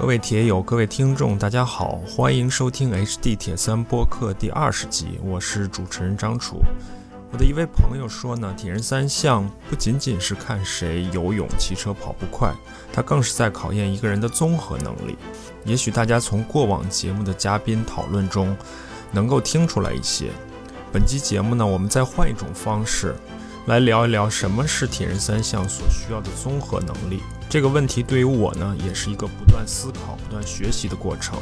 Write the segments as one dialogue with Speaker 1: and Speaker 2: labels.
Speaker 1: 各位铁友，各位听众，大家好，欢迎收听 HD 铁三播客第二十集，我是主持人张楚。我的一位朋友说呢，铁人三项不仅仅是看谁游泳、骑车跑步快，它更是在考验一个人的综合能力。也许大家从过往节目的嘉宾讨论中能够听出来一些。本期节目呢，我们再换一种方式来聊一聊什么是铁人三项所需要的综合能力。这个问题对于我呢，也是一个不断思考、不断学习的过程。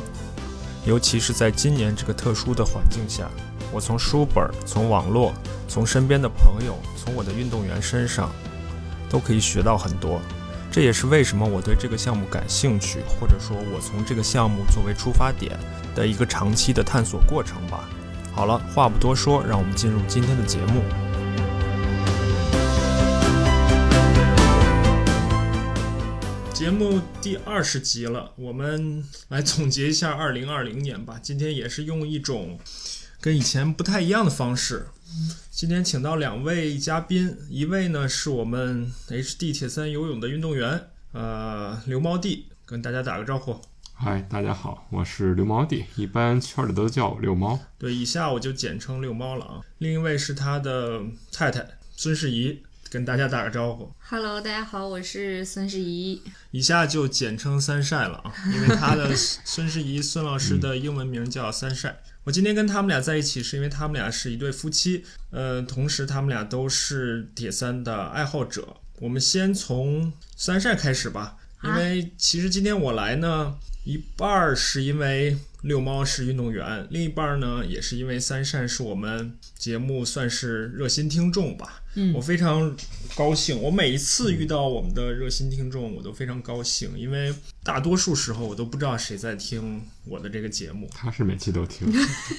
Speaker 1: 尤其是在今年这个特殊的环境下，我从书本、从网络、从身边的朋友、从我的运动员身上，都可以学到很多。这也是为什么我对这个项目感兴趣，或者说我从这个项目作为出发点的一个长期的探索过程吧。好了，话不多说，让我们进入今天的节目。节目第二十集了，我们来总结一下二零二零年吧。今天也是用一种跟以前不太一样的方式。今天请到两位嘉宾，一位呢是我们 HD 铁三游泳的运动员，呃，刘猫弟，跟大家打个招呼。
Speaker 2: 嗨，大家好，我是刘猫弟，一般圈里都叫我六猫。
Speaker 1: 对，以下我就简称六猫了啊。另一位是他的太太孙世怡。跟大家打个招呼
Speaker 3: ，Hello，大家好，我是孙世怡，
Speaker 1: 以下就简称三晒了啊，因为他的孙世怡孙老师的英文名叫三晒。我今天跟他们俩在一起，是因为他们俩是一对夫妻，呃，同时他们俩都是铁三的爱好者。我们先从三晒开始吧，因为其实今天我来呢，一半儿是因为遛猫是运动员，另一半儿呢也是因为三善是我们节目算是热心听众吧。我非常高兴，我每一次遇到我们的热心听众，我都非常高兴，因为大多数时候我都不知道谁在听我的这个节目。
Speaker 2: 他是每期都听，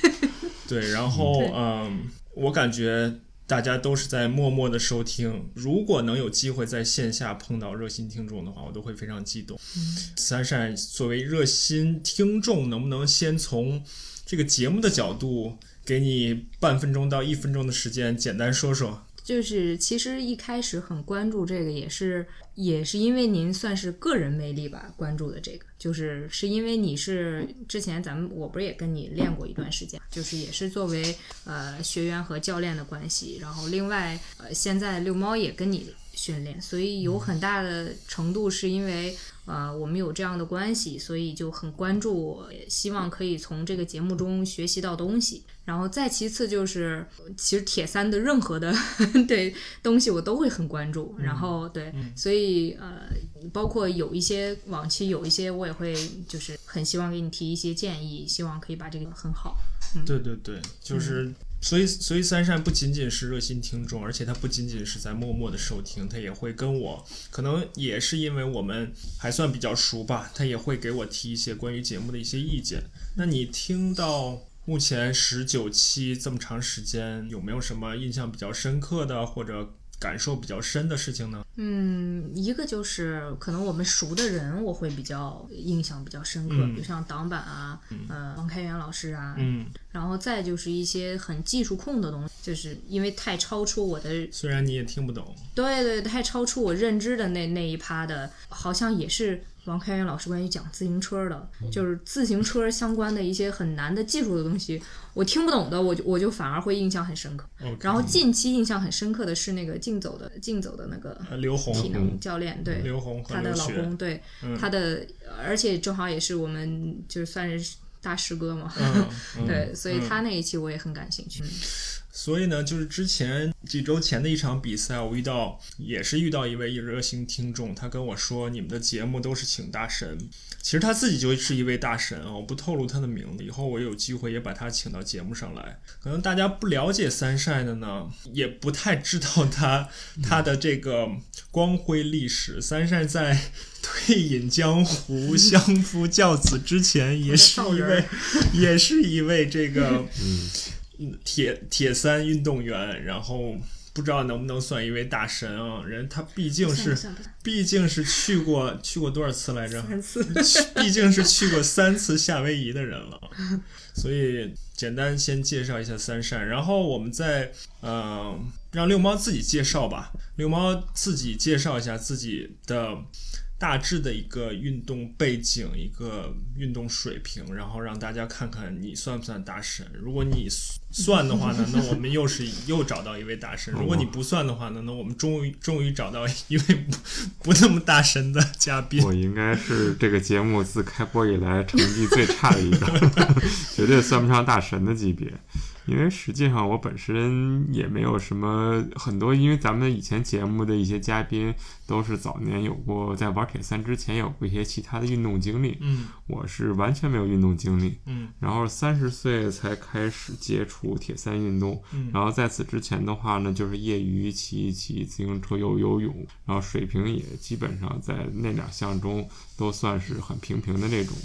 Speaker 1: 对，然后嗯，我感觉大家都是在默默的收听。如果能有机会在线下碰到热心听众的话，我都会非常激动。三善作为热心听众，能不能先从这个节目的角度，给你半分钟到一分钟的时间，简单说说？
Speaker 3: 就是其实一开始很关注这个，也是也是因为您算是个人魅力吧，关注的这个，就是是因为你是之前咱们我不是也跟你练过一段时间，就是也是作为呃学员和教练的关系，然后另外呃现在遛猫也跟你训练，所以有很大的程度是因为。呃，我们有这样的关系，所以就很关注，希望可以从这个节目中学习到东西。然后再其次就是，其实铁三的任何的 对东西我都会很关注。然后对，所以呃，包括有一些往期有一些我也会就是很希望给你提一些建议，希望可以把这个很好。
Speaker 1: 嗯对对对，就是。所以，所以三善不仅仅是热心听众，而且他不仅仅是在默默的收听，他也会跟我，可能也是因为我们还算比较熟吧，他也会给我提一些关于节目的一些意见。那你听到目前十九期这么长时间，有没有什么印象比较深刻的或者感受比较深的事情呢？
Speaker 3: 嗯，一个就是可能我们熟的人，我会比较印象比较深刻，比如像挡板啊，呃，王开元老师啊，
Speaker 1: 嗯。
Speaker 3: 然后再就是一些很技术控的东西，就是因为太超出我的，
Speaker 1: 虽然你也听不懂，
Speaker 3: 对对，太超出我认知的那那一趴的，好像也是王开元老师关于讲自行车的，就是自行车相关的一些很难的技术的东西，我听不懂的，我就我就反而会印象很深刻。然后近期印象很深刻的是那个竞走的竞走的那个
Speaker 1: 刘红
Speaker 3: 体能教练，对，
Speaker 1: 刘红
Speaker 3: 他的老公，对他的，而且正好也是我们就算是。大师哥嘛，对，所以他那一期我也很感兴趣。
Speaker 1: 所以呢，就是之前几周前的一场比赛，我遇到也是遇到一位热心听众，他跟我说：“你们的节目都是请大神。”其实他自己就是一位大神啊，我不透露他的名字，以后我有机会也把他请到节目上来。可能大家不了解三晒的呢，也不太知道他他的这个光辉历史。三晒在退隐江湖、相夫教子之前，也是一位，也是一位这个。铁铁三运动员，然后不知道能不能算一位大神啊？人他毕竟是，毕竟是去过 去过多少次来着？
Speaker 3: 三次，
Speaker 1: 毕竟是去过三次夏威夷的人了。所以简单先介绍一下三善，然后我们再嗯让六猫自己介绍吧。六猫自己介绍一下自己的大致的一个运动背景、一个运动水平，然后让大家看看你算不算大神。如果你算的话呢，那我们又是又找到一位大神；如果你不算的话呢，那我们终于终于找到一位不不那么大神的嘉宾。
Speaker 2: 我应该是这个节目自开播以来成绩最差的一个，绝对算不上大神的级别。因为实际上我本身也没有什么很多，因为咱们以前节目的一些嘉宾都是早年有过在玩铁三之前有过一些其他的运动经历，
Speaker 1: 嗯
Speaker 2: 我是完全没有运动经历，
Speaker 1: 嗯
Speaker 2: 然后三十岁才开始接触铁三运动，
Speaker 1: 嗯
Speaker 2: 然后在此之前的话呢，就是业余骑一骑自行车、游游泳，然后水平也基本上在那两项中都算是很平平的那种。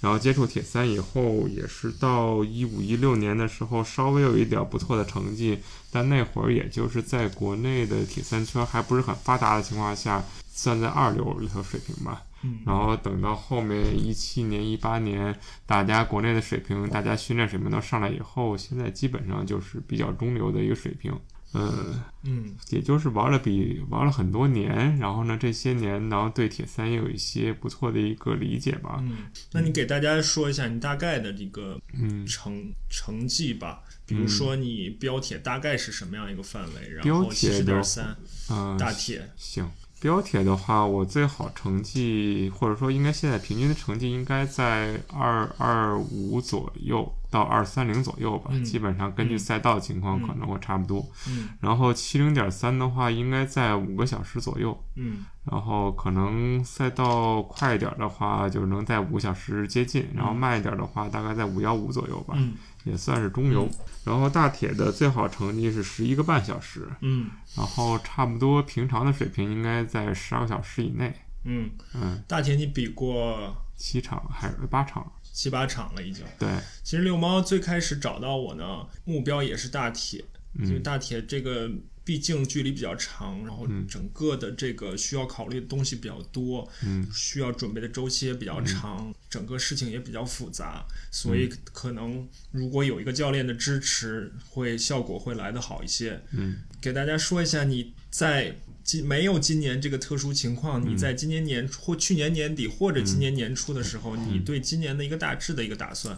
Speaker 2: 然后接触铁三以后，也是到一五一六年的时候，稍微有一点不错的成绩，但那会儿也就是在国内的铁三圈还不是很发达的情况下，算在二流里头水平吧。
Speaker 1: 嗯
Speaker 2: 然后等到后面一七年、一八年，大家国内的水平，大家训练水平都上来以后，现在基本上就是比较中流的一个水平。嗯，
Speaker 1: 嗯。
Speaker 2: 也就是玩了比玩了很多年，然后呢，这些年然后对铁三也有一些不错的一个理解吧。
Speaker 1: 嗯，那你给大家说一下你大概的这个
Speaker 2: 嗯，
Speaker 1: 成成绩吧，比如说你标铁大概是什么样一个范围，然
Speaker 2: 标
Speaker 1: 后七十
Speaker 2: 铁的
Speaker 1: 点三
Speaker 2: 啊、
Speaker 1: 大铁，
Speaker 2: 行，标铁的话，我最好成绩，或者说应该现在平均的成绩应该在二二五左右到二三零左右吧，
Speaker 1: 嗯。
Speaker 2: 基本上根据
Speaker 1: 嗯。
Speaker 2: 赛道情况
Speaker 1: 嗯
Speaker 2: 可能会差不多。
Speaker 1: 嗯。
Speaker 2: 然后七零点三的话，应该在五个小时左右。
Speaker 1: 嗯。
Speaker 2: 然后可能赛道快一点的话，就能在五个小时接近；然后慢一点的话，大概在五幺五左右吧，
Speaker 1: 嗯
Speaker 2: 也算是中游。然后大铁的最好成绩是十一个半小时，
Speaker 1: 嗯
Speaker 2: 然后差不多平常的水平应该在十二个小时以内。
Speaker 1: 嗯，
Speaker 2: 嗯，
Speaker 1: 大铁你比过
Speaker 2: 七场还是八场？
Speaker 1: 七八场了已经。
Speaker 2: 对，
Speaker 1: 其实六猫最开始找到我呢，目标也是大铁，因为
Speaker 2: 嗯
Speaker 1: 大铁这个毕竟距离比较长，然后
Speaker 2: 嗯
Speaker 1: 整个的这个需要考虑的东西比较多，
Speaker 2: 嗯
Speaker 1: 需要准备的周期也比较长，整个事情也比较复杂，所以可能如果有一个教练的支持，会效果会来得好一些。
Speaker 2: 嗯
Speaker 1: 给大家说一下你在。今没有今年这个特殊情况，
Speaker 2: 嗯
Speaker 1: 你在今年年初或去年年底或者今年年初的时候，你对今年的一个大致的一个打算？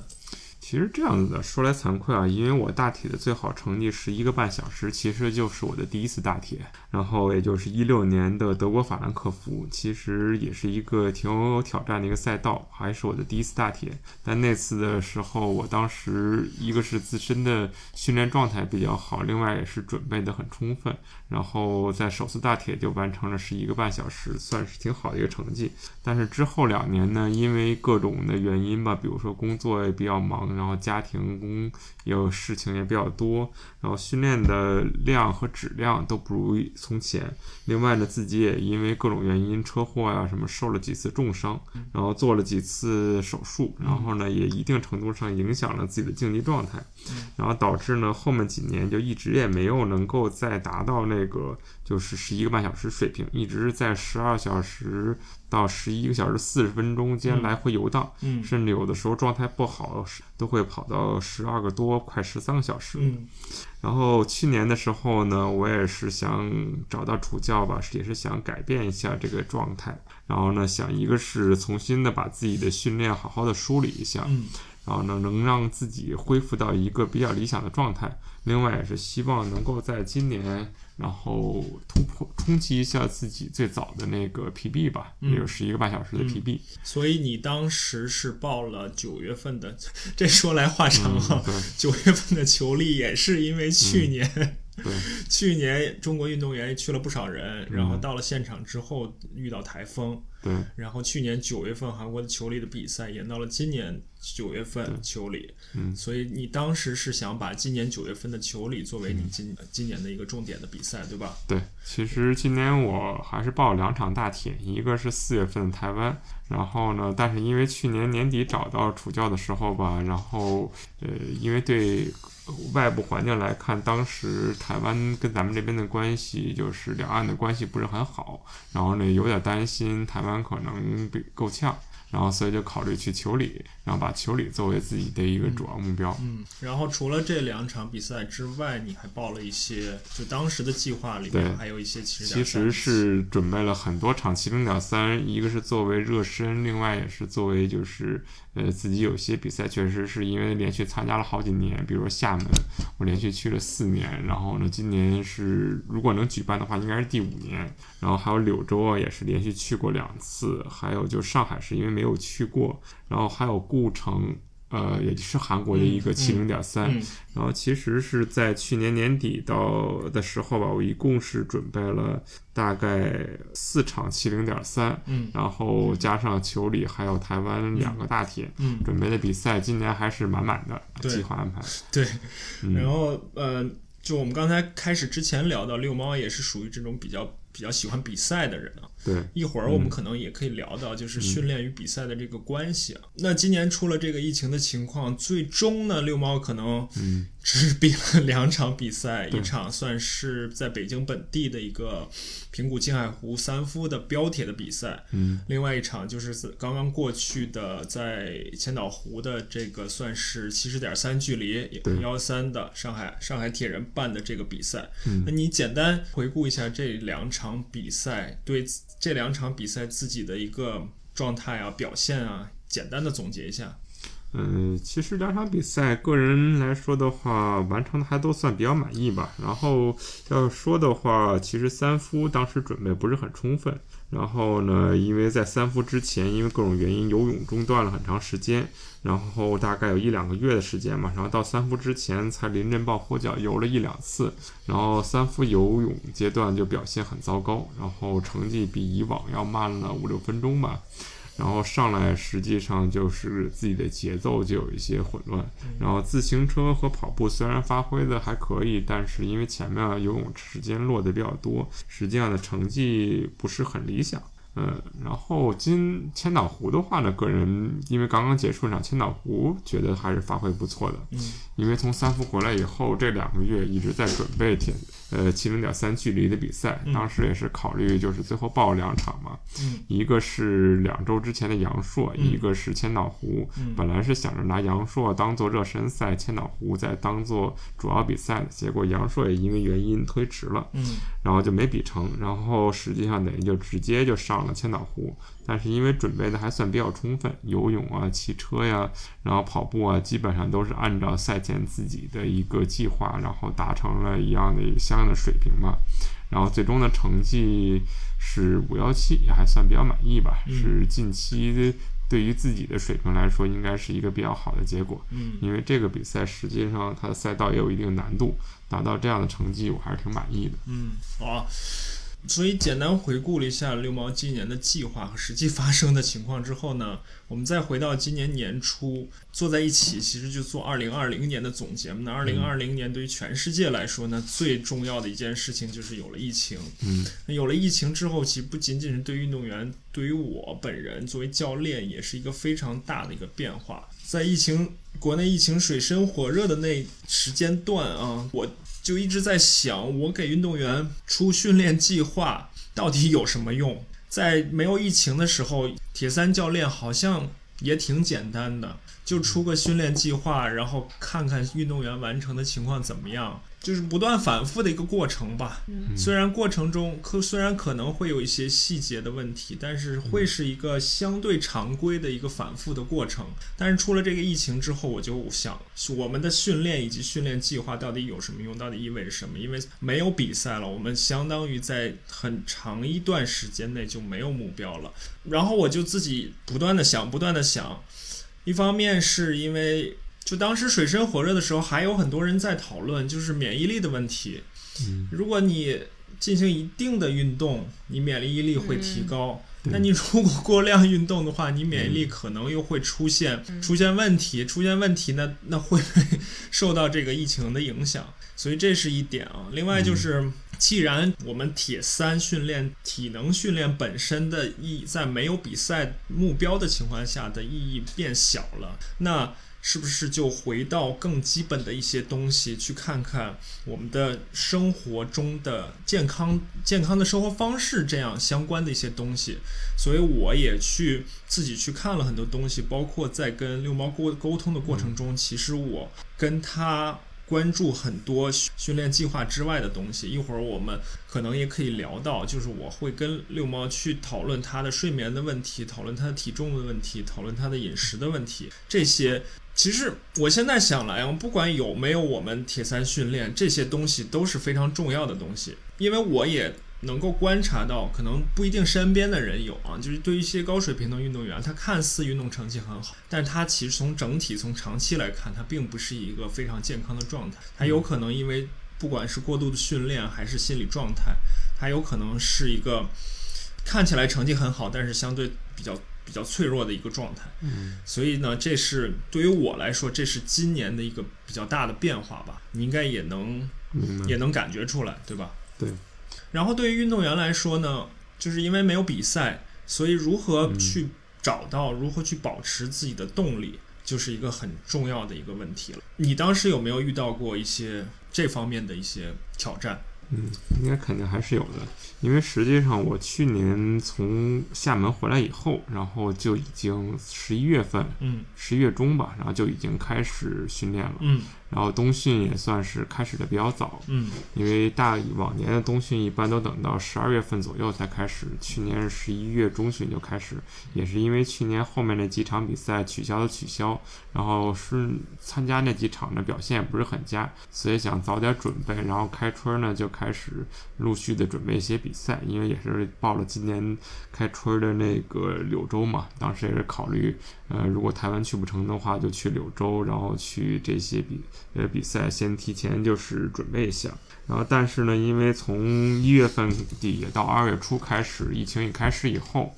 Speaker 2: 其实这样子的，说来惭愧啊，因为我大体的最好成绩是一个半小时，其实就是我的第一次大铁，然后也就是一六年的德国法兰克福，其实也是一个挺有挑战的一个赛道，还是我的第一次大铁。但那次的时候，我当时一个是自身的训练状态比较好，另外也是准备的很充分，然后在首次大铁就完成了十一个半小时，算是挺好的一个成绩。但是之后两年呢，因为各种的原因吧，比如说工作也比较忙，然后家庭工也有事情也比较多，然后训练的量和质量都不如从前。另外呢，自己也因为各种原因，车祸呀、什么受了几次重伤，然后做了几次手术，然后呢，也一定程度上影响了自己的竞技状态，然后导致呢后面几年就一直也没有能够再达到那个就是十一个半小时水平，一直在十二小时到十一个小时四十分钟间
Speaker 1: 嗯
Speaker 2: 来回游荡，
Speaker 1: 嗯
Speaker 2: 甚至有的时候状态不好，都会跑到十二个多，快十三个小时。
Speaker 1: 嗯
Speaker 2: 然后去年的时候呢，我也是想找到主教吧，也是想改变一下这个状态。然后呢，想一个是重新的把自己的训练好好的梳理一下，
Speaker 1: 嗯
Speaker 2: 然后呢，能让自己恢复到一个比较理想的状态。另外也是希望能够在今年，然后突破冲击一下自己最早的那个 PB 吧，
Speaker 1: 嗯。
Speaker 2: 也有十一个半小时的
Speaker 1: 嗯。
Speaker 2: PB。
Speaker 1: 所以你当时是报了九月份的，这说来话长哈、九月份的球力也是因为去年、
Speaker 2: 对，
Speaker 1: 去年中国运动员去了不少人，
Speaker 2: 嗯。
Speaker 1: 然后到了现场之后遇到台风，
Speaker 2: 对，
Speaker 1: 然后去年九月份韩国的球历的比赛延到了今年九月份球历，
Speaker 2: 嗯
Speaker 1: 所以你当时是想把今年九月份的球历作为
Speaker 2: 嗯
Speaker 1: 你今、今年的一个重点的比赛，对吧？
Speaker 2: 对，其实今年我还是报了两场大铁，一个是四月份的台湾，然后呢，但是因为去年年底找到主教的时候吧，然后呃，因为对外部环境来看，当时台湾跟咱们这边的关系就是两岸的关系不是很好，然后呢，有点担心台湾可能被够呛。然后所以就考虑去球里，然后把球里作为自己的一个主要目标。
Speaker 1: 嗯，然后除了这两场比赛之外，你还报了一些，就当时的计划里面还有一些其实
Speaker 2: 其实是准备了很多场七零点三，一个是作为热身，另外也是作为就是呃自己有些比赛确实是因为连续参加了好几年，比如说厦门，我连续去了四年，然后呢今年是如果能举办的话，应该是第五年，然后还有柳州啊也是连续去过两次，还有就上海是因为没有去过，然后还有顾城。呃，也是韩国的一个七零点三，
Speaker 1: 嗯
Speaker 2: 然后其实是在去年年底到的时候吧，我一共是准备了大概四场七零点三，
Speaker 1: 嗯
Speaker 2: 然后加上球里还有台湾两个大铁，
Speaker 1: 嗯
Speaker 2: 准备的比赛，今年还是满满的计划安排。
Speaker 1: 对，
Speaker 2: 嗯
Speaker 1: 然后呃，就我们刚才开始之前聊到，六猫也是属于这种比较比较喜欢比赛的人啊。
Speaker 2: 对，
Speaker 1: 一会儿我们可能也可以聊到，就是训练与比赛的这个关系啊。那今年出了这个疫情的情况，最终呢，六猫可能
Speaker 2: 嗯
Speaker 1: 只比了 两场比赛，
Speaker 2: 对
Speaker 1: 一场算是在北京本地的一个平谷青海湖三夫的标铁的比赛，
Speaker 2: 嗯
Speaker 1: 另外一场就是刚刚过去的在千岛湖的这个算是七十点三距离
Speaker 2: 对
Speaker 1: 幺三的上海上海铁人办的这个比赛。
Speaker 2: 嗯
Speaker 1: 那你简单回顾一下这两场场比赛，对这两场比赛自己的一个状态啊、表现啊，简单的总结一下。
Speaker 2: 嗯，其实两场比赛，个人来说的话，完成的还都算比较满意吧。然后要说的话，其实三夫当时准备不是很充分。然后呢，因为在三伏之前，因为各种原因游泳中断了很长时间，然后大概有一两个月的时间嘛。然后到三伏之前才临阵抱佛脚游了一两次，然后三伏游泳阶段就表现很糟糕，然后成绩比以往要慢了五六分钟吧。然后上来实际上就是自己的节奏就有一些混乱，然后自行车和跑步虽然发挥的还可以，但是因为前面游泳时间落的比较多，实际上的成绩不是很理想。嗯，然后今千岛湖的话呢，个人因为刚刚结束一场千岛湖，觉得还是发挥不错的。
Speaker 1: 嗯，
Speaker 2: 因为从三伏回来以后，这两个月一直在准备铁呃七零点三距离的比赛，
Speaker 1: 嗯
Speaker 2: 当时也是考虑就是最后报两场嘛，
Speaker 1: 嗯
Speaker 2: 一个是两周之前的阳朔，
Speaker 1: 嗯
Speaker 2: 一个是千岛湖。
Speaker 1: 嗯
Speaker 2: 本来是想着拿阳朔当做热身赛，千岛湖再当做主要比赛的，结果阳朔也因为原因推迟了。
Speaker 1: 嗯
Speaker 2: 然后就没比成，然后实际上等于就直接就上了千岛湖，但是因为准备的还算比较充分，游泳啊、骑车呀，然后跑步啊，基本上都是按照赛前自己的一个计划，然后达成了一样的相应的水平嘛。然后最终的成绩是五幺七，也还算比较满意吧，
Speaker 1: 嗯
Speaker 2: 是近期对于自己的水平来说，应该是一个比较好的结果。
Speaker 1: 嗯
Speaker 2: 因为这个比赛实际上它的赛道也有一定难度，达到这样的成绩，我还是挺满意的。
Speaker 1: 嗯，好。所以简单回顾了一下六毛今年的计划和实际发生的情况之后呢，我们再回到今年年初坐在一起，其实就做二零二零年的总结嘛。那二零二零年对于全世界来说呢，最重要的一件事情就是有了疫情。
Speaker 2: 嗯
Speaker 1: 那有了疫情之后，其实不仅仅是对于运动员，对于我本人作为教练，也是一个非常大的一个变化。在疫情国内疫情水深火热的那时间段啊，我就一直在想，我给运动员出训练计划到底有什么用？在没有疫情的时候，铁三教练好像也挺简单的，就出个训练计划，然后看看运动员完成的情况怎么样，就是不断反复的一个过程吧。虽然过程中可虽然可能会有一些细节的问题，但是会是一个相对常规的一个反复的过程。但是出了这个疫情之后，我就想我们的训练以及训练计划到底有什么用，到底意味着什么？因为没有比赛了，我们相当于在很长一段时间内就没有目标了。然后我就自己不断的想，不断的想，一方面是因为就当时水深火热的时候，还有很多人在讨论就是免疫力的问题。
Speaker 2: 嗯
Speaker 1: 如果你进行一定的运动，你免疫力会提高。
Speaker 2: 嗯
Speaker 1: 那你如果过量运动的话，你免疫力可能又会出现、出现问题，出现问题那那会 受到这个疫情的影响，所以这是一点啊。另外就是，既然我们铁三训练、体能训练本身的意义，在没有比赛目标的情况下的意义变小了，那是不是就回到更基本的一些东西，去看看我们的生活中的健康、健康的生活方式这样相关的一些东西？所以我也去自己去看了很多东西，包括在跟六猫沟沟通的过程中，其实我跟他。关注很多训练计划之外的东西，一会儿我们可能也可以聊到，就是我会跟六猫去讨论他的睡眠的问题，讨论他的体重的问题，讨论他的饮食的问题。这些其实我现在想来啊，不管有没有我们铁三训练，这些东西都是非常重要的东西，因为我也。能够观察到，可能不一定身边的人有啊，就是对一些高水平的运动员，他看似运动成绩很好，但他其实从整体、从长期来看，他并不是一个非常健康的状态。他有可能因为不管是过度的训练还是心理状态，他有可能是一个看起来成绩很好，但是相对比较比较脆弱的一个状态。
Speaker 2: 嗯，
Speaker 1: 所以呢，这是对于我来说，这是今年的一个比较大的变化吧。你应该也能也能感觉出来，对吧？
Speaker 2: 对。
Speaker 1: 然后对于运动员来说呢，就是因为没有比赛，所以如何去找到、如何去保持自己的动力，就是一个很重要的一个问题了。你当时有没有遇到过一些这方面的一些挑战？
Speaker 2: 嗯，应该肯定还是有的，因为实际上我去年从厦门回来以后，然后就已经十一月份，
Speaker 1: 嗯，
Speaker 2: 十一月中吧，然后就已经开始训练了，
Speaker 1: 嗯。
Speaker 2: 然后冬训也算是开始的比较早，
Speaker 1: 嗯，
Speaker 2: 因为大往年的冬训一般都等到十二月份左右才开始，去年是十一月中旬就开始，也是因为去年后面那几场比赛取消的取消，然后是参加那几场的表现也不是很佳，所以想早点准备，然后开春呢就开始陆续的准备一些比赛，因为也是报了今年开春的那个柳州嘛，当时也是考虑，呃，如果台湾去不成的话，就去柳州，然后去这些比。呃，比赛先提前就是准备一下，然后但是呢，因为从一月份底到二月初开始，疫情一开始以后，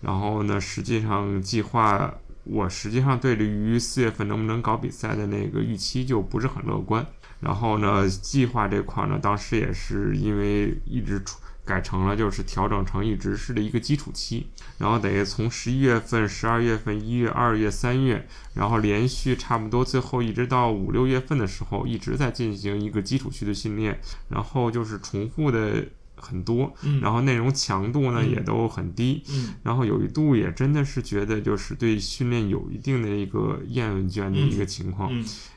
Speaker 2: 然后呢，实际上计划我实际上对于四月份能不能搞比赛的那个预期就不是很乐观，然后呢，计划这块呢，当时也是因为一直出。改成了就是调整成一直是的一个基础期，然后等于从十一月份、十二月份、一月、二月、三月，然后连续差不多最后一直到五六月份的时候，一直在进行一个基础区的训练，然后就是重复的很多，然后内容强度呢也都很低，然后有一度也真的是觉得就是对训练有一定的一个厌倦的一个情况，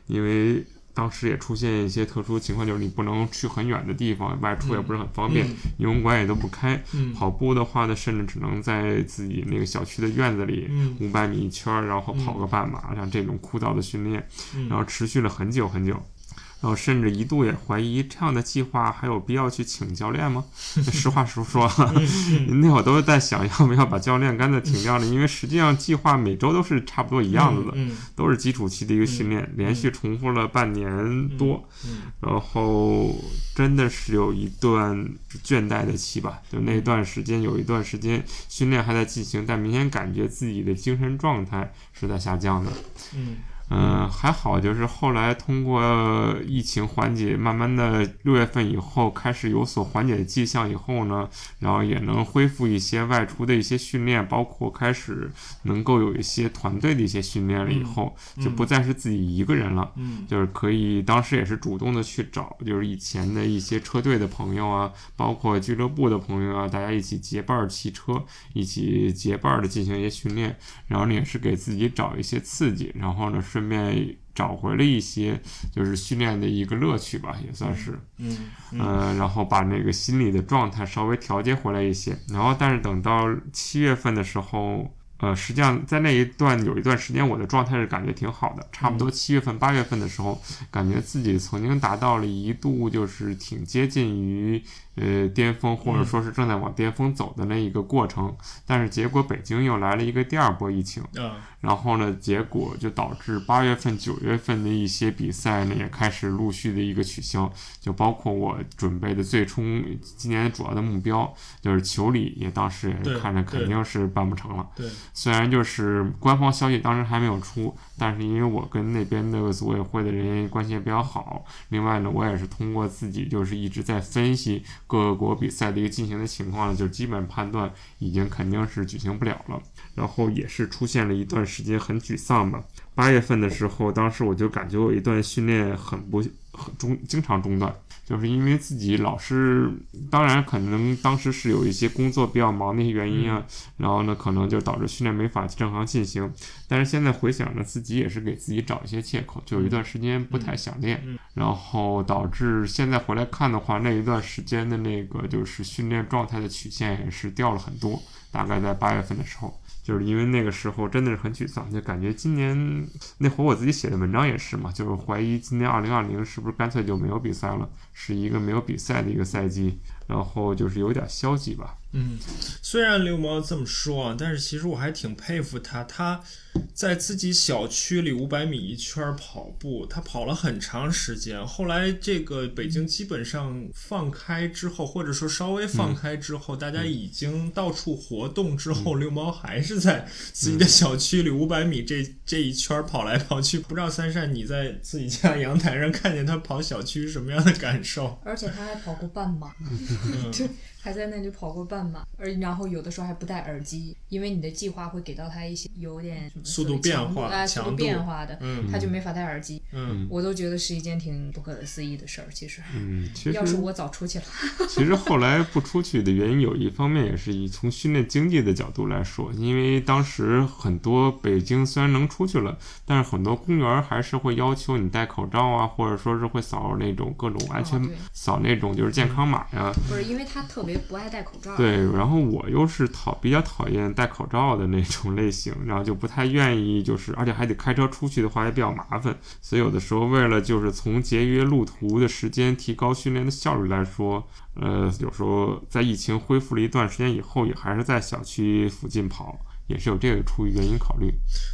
Speaker 2: 因为。当时也出现一些特殊情况，就是你不能去很远的地方，外出也不是很方便，游泳馆也都不开。跑步的话呢，甚至只能在自己那个小区的院子里，五百米一圈，然后跑个半马，像这种枯燥的训练，然后持续了很久很久。然后甚至一度也怀疑这样的计划还有必要去请教练吗？实话实说，那会儿都是在想要不要把教练干脆停掉了，因为实际上计划每周都是差不多一样子的，都是基础期的一个训练，连续重复了半年多，然后真的是有一段倦怠的期吧，就那段时间有一段时间训练还在进行，但明显感觉自己的精神状态是在下降的。
Speaker 1: 嗯。
Speaker 2: 嗯，还好，就是后来通过疫情缓解，慢慢的六月份以后开始有所缓解的迹象以后呢，然后也能恢复一些外出的一些训练，包括开始能够有一些团队的一些训练了以后，就不再是自己一个人了，
Speaker 1: 嗯，
Speaker 2: 就是可以当时也是主动的去找，就是以前的一些车队的朋友啊，包括俱乐部的朋友啊，大家一起结伴骑车，一起结伴的进行一些训练，然后呢也是给自己找一些刺激，然后呢。顺便找回了一些，就是训练的一个乐趣吧，也算是，
Speaker 1: 嗯，
Speaker 2: 呃，然后把那个心理的状态稍微调节回来一些，然后但是等到七月份的时候。呃，实际上在那一段有一段时间，我的状态是感觉挺好的。差不多七月份、八月份的时候，感觉自己曾经达到了一度就是挺接近于呃巅峰，或者说是正在往巅峰走的那一个过程。但是结果北京又来了一个第二波疫情，然后呢，结果就导致八月份、九月份的一些比赛呢也开始陆续的一个取消，就包括我准备的最初今年主要的目标就是球里，也当时也是看着肯定是办不成了。
Speaker 1: 对。
Speaker 2: 虽然就是官方消息当时还没有出，但是因为我跟那边的组委会的人关系也比较好，另外呢，我也是通过自己就是一直在分析各国比赛的一个进行的情况呢，就基本判断已经肯定是举行不了了。然后也是出现了一段时间很沮丧吧。八月份的时候，当时我就感觉我一段训练很不很中，经常中断。就是因为自己老是，当然可能当时是有一些工作比较忙的一些原因啊，然后呢，可能就导致训练没法正常进行。但是现在回想着，自己也是给自己找一些借口，就有一段时间不太想练，然后导致现在回来看的话，那一段时间的那个就是训练状态的曲线也是掉了很多，大概在八月份的时候。就是因为那个时候真的是很沮丧，就感觉今年那会儿我自己写的文章也是嘛，就是怀疑今年二零二零是不是干脆就没有比赛了，是一个没有比赛的一个赛季，然后就是有点消极吧。
Speaker 1: 嗯，虽然刘毛这么说啊，但是其实我还挺佩服他，他。在自己小区里五百米一圈跑步，他跑了很长时间。后来这个北京基本上放开之后，或者说稍微放开之后，大家已经到处活动之后，遛猫还是在自己的小区里五百米这这一圈跑来跑去。不知道三善你在自己家阳台上看见他跑小区是什么样的感受？
Speaker 3: 而且他还跑过半马。还在那里跑过半马，而然后有的时候还不戴耳机，因为你的计划会给到他一些有点什么
Speaker 1: 速度变化
Speaker 3: 啊，速度变化的，
Speaker 1: 嗯，
Speaker 3: 他就没法戴耳机，
Speaker 1: 嗯，
Speaker 3: 我都觉得是一件挺不可思议的事儿，其实，
Speaker 2: 嗯，其实
Speaker 3: 要是我早出去了，
Speaker 2: 其实后来不出去的原因有一方面也是以从训练经济的角度来说，因为当时很多北京虽然能出去了，但是很多公园还是会要求你戴口罩啊，或者说是会扫那种各种安全扫那种就是健康码呀，
Speaker 3: 不是因为他特别。不爱戴口罩。
Speaker 2: 对，然后我又是讨比较讨厌戴戴口罩的那种类型，然后就不太愿意，就是 而且还得开车出去的话也比较麻烦，所以有的时候为了就是从节约路途的时间，提高训练的效率来说，呃，有时候在疫情恢复了一段时间以后，也还是在小区附近跑，也是有这个出于原因考虑。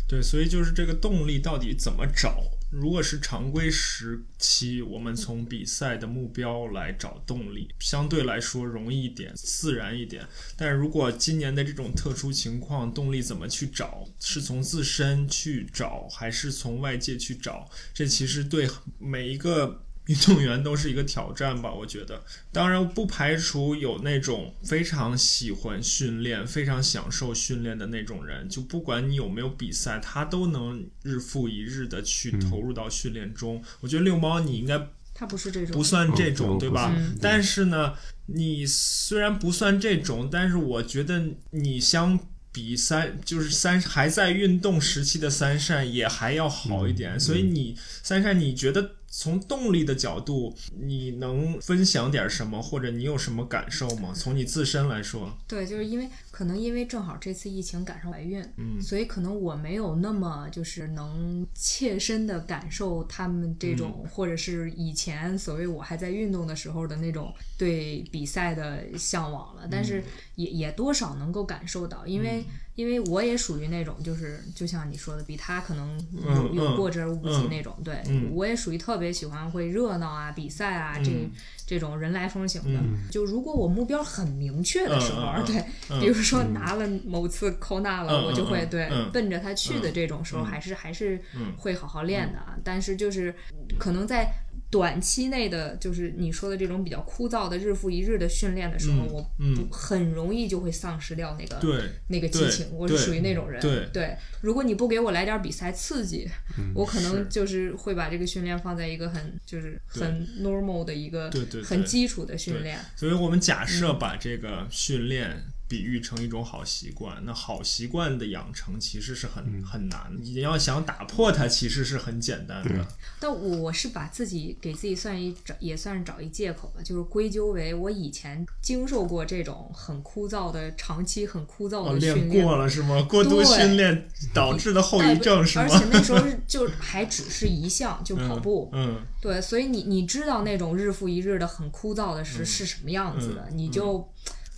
Speaker 1: 对，所以就是这个动力到底怎么找？如果是常规时期，我们从比赛的目标来找动力，相对来说容易一点，自然一点。但如果今年的这种特殊情况，动力怎么去找？是从自身去找，还是从外界去找？这其实对每一个。运动员都是一个挑战吧，我觉得。当然不排除有那种非常喜欢训练、非常享受训练的那种人，就不管你有没有比赛，他都能日复一日的去投入到训练中。我觉得六猫你应该
Speaker 3: 他不是这种，
Speaker 1: 不算这种，
Speaker 2: 对
Speaker 1: 吧？但是呢，你虽然不算这种，但是我觉得你相比三就是三还在运动时期的三善也还要好一点。所以你三善，你觉得？从动力的角度，你能分享点什么，或者你有什么感受吗？从你自身来说，
Speaker 3: 对，就是因为可能因为正好这次疫情赶上怀孕，
Speaker 1: 嗯，
Speaker 3: 所以可能我没有那么就是能切身的感受他们这种，或者是以前所谓我还在运动的时候的那种对比赛的向往了，但是也也多少能够感受到，因为。因为我也属于那种，就是就像你说的，比他可能有有过之而无不及那种。对，我也属于特别喜欢会热闹啊、比赛啊这这种人来疯型的。就如果我目标很明确的时候，对，比如说拿了某次扣纳了，我就会对奔着他去的这种时候，还是还是会好好练的。但是就是可能在。短期内的就是你说的这种比较枯燥的日复一日的训练的时候，我不很容易就会丧失掉那个那个激情。我是属于那种人。对，如果你不给我来点比赛刺激，我可能就是会把这个训练放在一个很就是很 normal 的一个很基础的训练。
Speaker 1: 所以我们假设把这个训练。比喻成一种好习惯，那好习惯的养成其实是很很难，你要想打破它，其实是很简单的。
Speaker 3: 但我是把自己给自己算一找，也算是找一借口吧，就是归咎为我以前经受过这种很枯燥的、长期很枯燥的训
Speaker 1: 练过了是吗？过度训练导致的后遗症是吗？
Speaker 3: 而且那 时候就还只是一项，就跑步。
Speaker 1: 嗯，
Speaker 3: 对，所以你你知道那种日复一日的很枯燥的是是什么样子的，你就。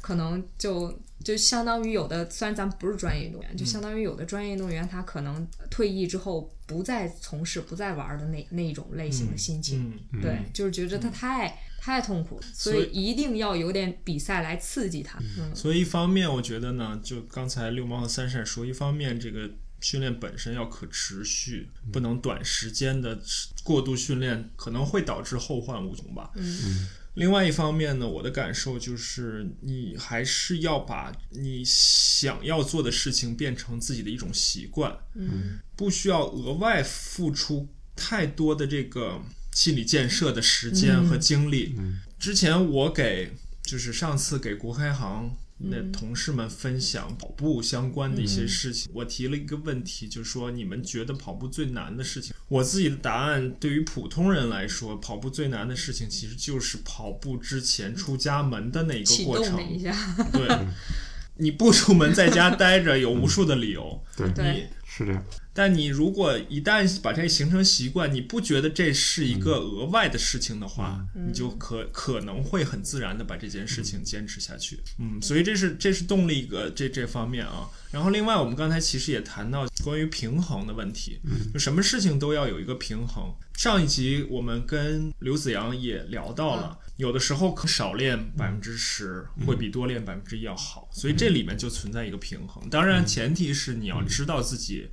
Speaker 3: 可能就就相当于有的，虽然咱们不是专业运动员，就相当于有的专业运动员，他可能退役之后不再从事、不再玩的那那一种类型的心情，对，就是觉得他太太痛苦了，所以一定要有点比赛来刺激他。
Speaker 1: 所以一方面，我觉得呢，就刚才六毛和三善说，一方面这个训练本身要可持续，不能短时间的过度训练，可能会导致后患无穷吧。
Speaker 3: 嗯。
Speaker 1: 另外一方面呢，我的感受就是，你还是要把你想要做的事情变成自己的一种习惯，
Speaker 3: 嗯。
Speaker 1: 不需要额外付出太多的这个心理建设的时间和精力。
Speaker 2: 嗯。
Speaker 1: 之前我给就是上次给国开行那
Speaker 3: 嗯。
Speaker 1: 同事们分享跑步相关的一些事情，我提了一个问题，就是说你们觉得跑步最难的事情？我自己的答案对于普通人来说，跑步最难的事情其实就是跑步之前出家门的那一个过程。
Speaker 3: 动。一下，
Speaker 1: 对，你不出门在家待着有无数的理由，
Speaker 2: 对，
Speaker 3: 对。
Speaker 2: 是这样。
Speaker 1: 但你如果一旦把这个形成习惯，你不觉得这是一个额外的事情的话，
Speaker 3: 嗯
Speaker 1: 你就可可能会很自然的把这件事情坚持下去。嗯，所以这是这是动力一个这这方面啊。然后另外我们刚才其实也谈到关于平衡的问题，就什么事情都要有一个平衡。上一集我们跟刘子阳也聊到了。有的时候可少练百分之十会比多练百分之一要好，所以这里面就存在一个平衡。当然，前提是你要知道自己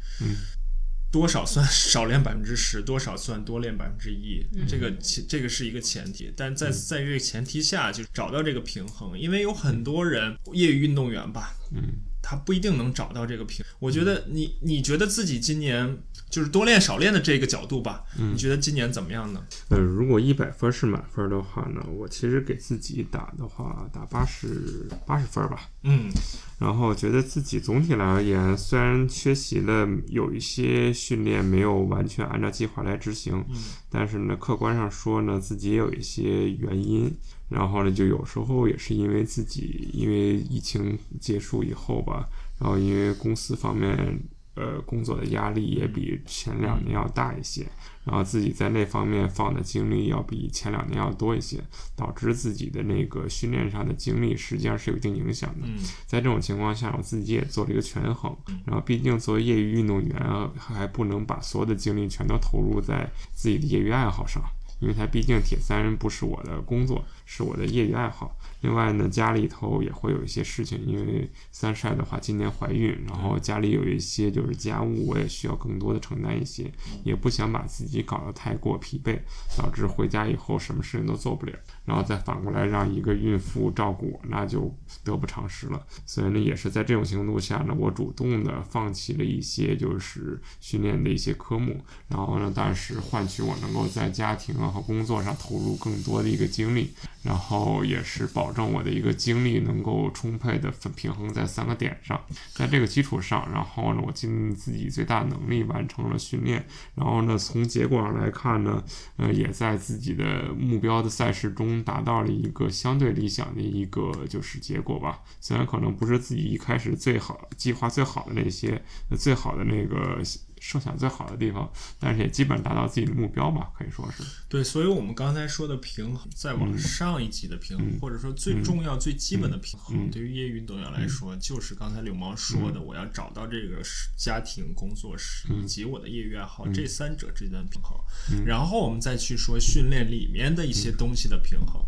Speaker 1: 多少算少练百分之十，多少算多练百分之一，这个其这个是一个前提。但在在这个前提下，就找到这个平衡，因为有很多人业余运动员吧，
Speaker 2: 嗯，
Speaker 1: 他不一定能找到这个平。我觉得你你觉得自己今年就是多练少练的这个角度吧，你觉得今年怎么样呢？
Speaker 2: 呃，如果一百分是满分的话呢，我其实给自己打的话，打八十八十分吧。
Speaker 1: 嗯
Speaker 2: 然后觉得自己总体来而言，虽然缺席了有一些训练没有完全按照计划来执行，
Speaker 1: 嗯
Speaker 2: 但是呢，客观上说呢，自己也有一些原因。然后呢，就有时候也是因为自己因为疫情结束以后吧，然后因为公司方面呃工作的压力也比前两年要大一些，然后自己在那方面放的精力要比前两年要多一些，导致自己的那个训练上的精力实际上是有一定影响的。
Speaker 1: 嗯
Speaker 2: 在这种情况下，我自己也做了一个权衡。然后，毕竟作为业余运动员啊，还不能把所有的精力全都投入在自己的业余爱好上，因为它毕竟铁三不是我的工作，是我的业余爱好。另外呢，家里头也会有一些事情，因为三晒的话今年怀孕，然后家里有一些就是家务，我也需要更多的承担一些，也不想把自己搞得太过疲惫，导致回家以后什么事情都做不了，然后再反过来让一个孕妇照顾我，那就得不偿失了。所以呢，也是在这种情况下呢，我主动的放弃了一些就是训练的一些科目，然后呢，但是换取我能够在家庭啊和工作上投入更多的一个精力，然后也是保证我的一个精力能够充沛的分平衡在三个点上，在这个基础上，然后呢，我尽自己最大能力完成了训练，然后呢，从结果上来看呢，呃，也在自己的目标的赛事中达到了一个相对理想的一个就是结果吧。虽然可能不是自己一开始最好计划最好的那些最好的那个设想最好的地方，但是也基本达到自己的目标吧，可以说是。
Speaker 1: 对，所以我们刚才说的平衡，再往
Speaker 2: 嗯
Speaker 1: 上一级的平衡，
Speaker 2: 嗯
Speaker 1: 或者说最重要、最基本的平衡，
Speaker 2: 嗯
Speaker 1: 对于业余运动员来说，就是刚才柳毛说的，我要找到这个家庭、工作室以及我的业余爱好、这三者之间的平衡，然后我们再去说训练里面的一些东西的平衡。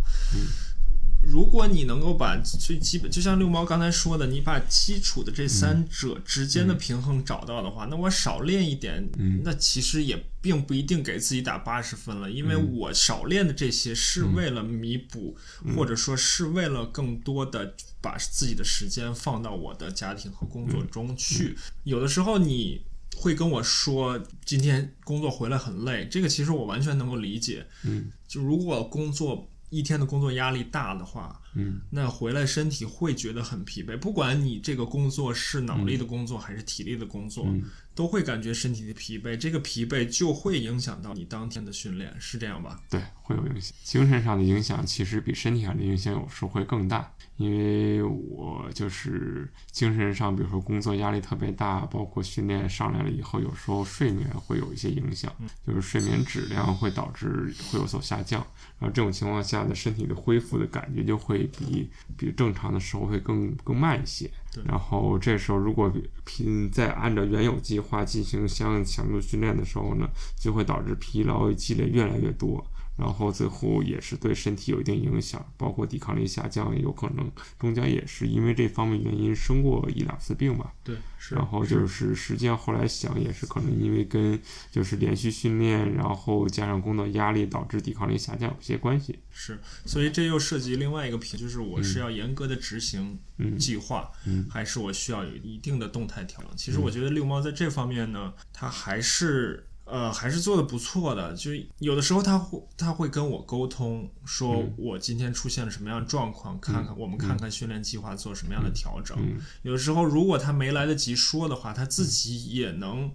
Speaker 1: 如果你能够把最基本，就像六毛刚才说的，你把基础的这三者之间的平衡找到的话，那我少练一点，那其实也并不一定给自己打八十分了，因为我少练的这些是为了弥补，或者说是为了更多的把自己的时间放到我的家庭和工作中去。有的时候你。会跟我说今天工作回来很累，这个其实我完全能够理解。
Speaker 2: 嗯，
Speaker 1: 就如果工作一天的工作压力大的话，
Speaker 2: 嗯，
Speaker 1: 那回来身体会觉得很疲惫。不管你这个工作是脑力的工作还是体力的工作，
Speaker 2: 嗯
Speaker 1: 都会感觉身体的疲惫。这个疲惫就会影响到你当天的训练，是这样吧？
Speaker 2: 对，会有影响。精神上的影响其实比身体上的影响有时候会更大，因为我就是精神上，比如说工作压力特别大，包括训练上来了以后，有时候睡眠会有一些影响，就是睡眠质量会导致会有所下降。然后这种情况下的身体的恢复的感觉就会比比正常的时候会更更慢一些。然后这时候如果拼再按照原有计划进行相应强度训练的时候呢，就会导致疲劳积累越来越多。然后最后也是对身体有一定影响，包括抵抗力下降，有可能中间也是因为这方面原因生过一两次病吧。
Speaker 1: 对，是。
Speaker 2: 然后就是实际上后来想也是可能因为跟就是连续训练，然后加上工作压力导致抵抗力下降有些关系。
Speaker 1: 是，所以这又涉及另外一个品，就是我是要严格的执行计划，还是我需要有一定的动态调整？其实我觉得六猫在这方面呢，它还是。呃，还是做的不错的。就有的时候他会他会跟我沟通，说我今天出现了什么样的状况，看看我们看看训练计划做什么样的调整。有的时候如果他没来得及说的话，他自己也能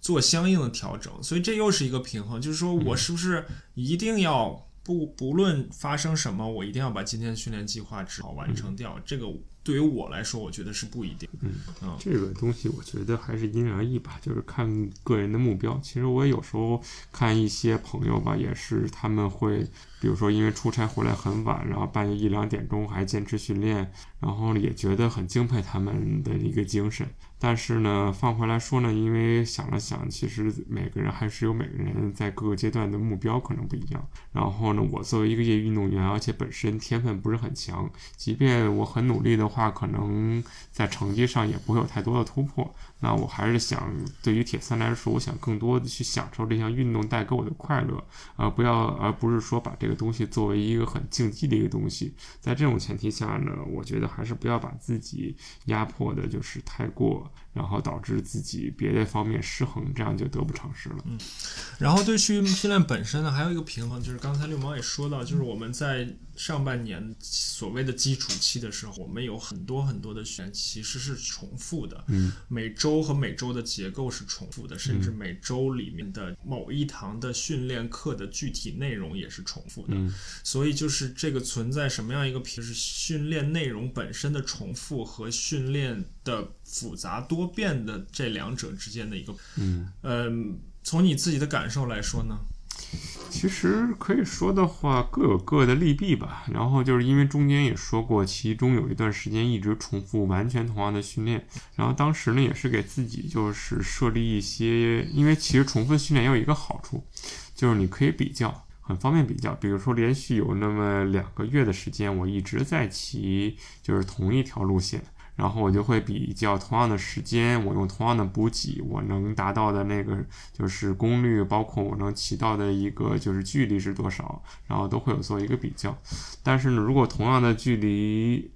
Speaker 1: 做相应的调整。所以这又是一个平衡，就是说我是不是一定要不不论发生什么，我一定要把今天的训练计划只好完成掉？这个。对于我来说，我觉得是不一定。
Speaker 2: 嗯，这个东西我觉得还是因人而异吧，就是看个人的目标。其实我有时候看一些朋友吧，也是他们会。比如说，因为出差回来很晚，然后半夜一两点钟还坚持训练，然后也觉得很敬佩他们的一个精神。但是呢，放回来说呢，因为想了想，其实每个人还是有每个人在各个阶段的目标可能不一样。然后呢，我作为一个业余运动员，而且本身天分不是很强，即便我很努力的话，可能在成绩上也不会有太多的突破。那我还是想，对于铁三来说，我想更多的去享受这项运动带给我的快乐，而不要，而不是说把这个东西作为一个很竞技的一个东西。在这种前提下呢，我觉得还是不要把自己压迫的，就是太过。然后导致自己别的方面失衡，这样就得不偿失了。
Speaker 1: 嗯，然后对训训练本身呢，还有一个平衡，就是刚才六毛也说到，就是我们在上半年所谓的基础期的时候，我们有很多很多的选其实是重复的。
Speaker 2: 嗯，
Speaker 1: 每周和每周的结构是重复的，甚至每周里面的某一堂的训练课的具体内容也是重复的。
Speaker 2: 嗯，
Speaker 1: 所以就是这个存在什么样一个平，就是训练内容本身的重复和训练的复杂多。变的这两者之间的一个，
Speaker 2: 嗯，
Speaker 1: 呃，从你自己的感受来说呢，
Speaker 2: 其实可以说的话各有各的利弊吧。然后就是因为中间也说过，其中有一段时间一直重复完全同样的训练，然后当时呢也是给自己就是设立一些，因为其实重复训练也有一个好处，就是你可以比较，很方便比较。比如说连续有那么两个月的时间，我一直在骑就是同一条路线。然后我就会比较同样的时间，我用同样的补给，我能达到的那个就是功率，包括我能骑到的一个就是距离是多少，然后都会有做一个比较。但是呢，如果同样的距离，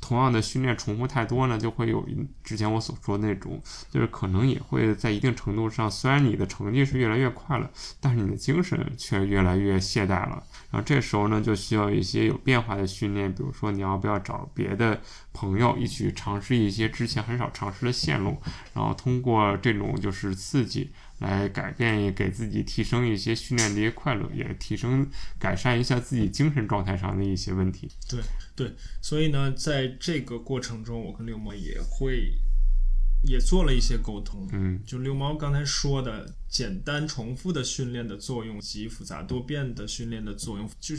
Speaker 2: 同样的训练重复太多呢，就会有之前我所说那种，就是可能也会在一定程度上，虽然你的成绩是越来越快了，但是你的精神却越来越懈怠了。然后这时候呢，就需要一些有变化的训练，比如说你要不要找别的朋友一起尝试一些之前很少尝试的线路，然后通过这种就是刺激来改变，给自己提升一些训练的一些快乐，也提升改善一下自己精神状态上的一些问题。
Speaker 1: 对对，所以呢，在这个过程中，我跟刘默也会。也做了一些沟通，
Speaker 2: 嗯，
Speaker 1: 就六猫刚才说的简单重复的训练的作用及复杂多变的训练的作用，就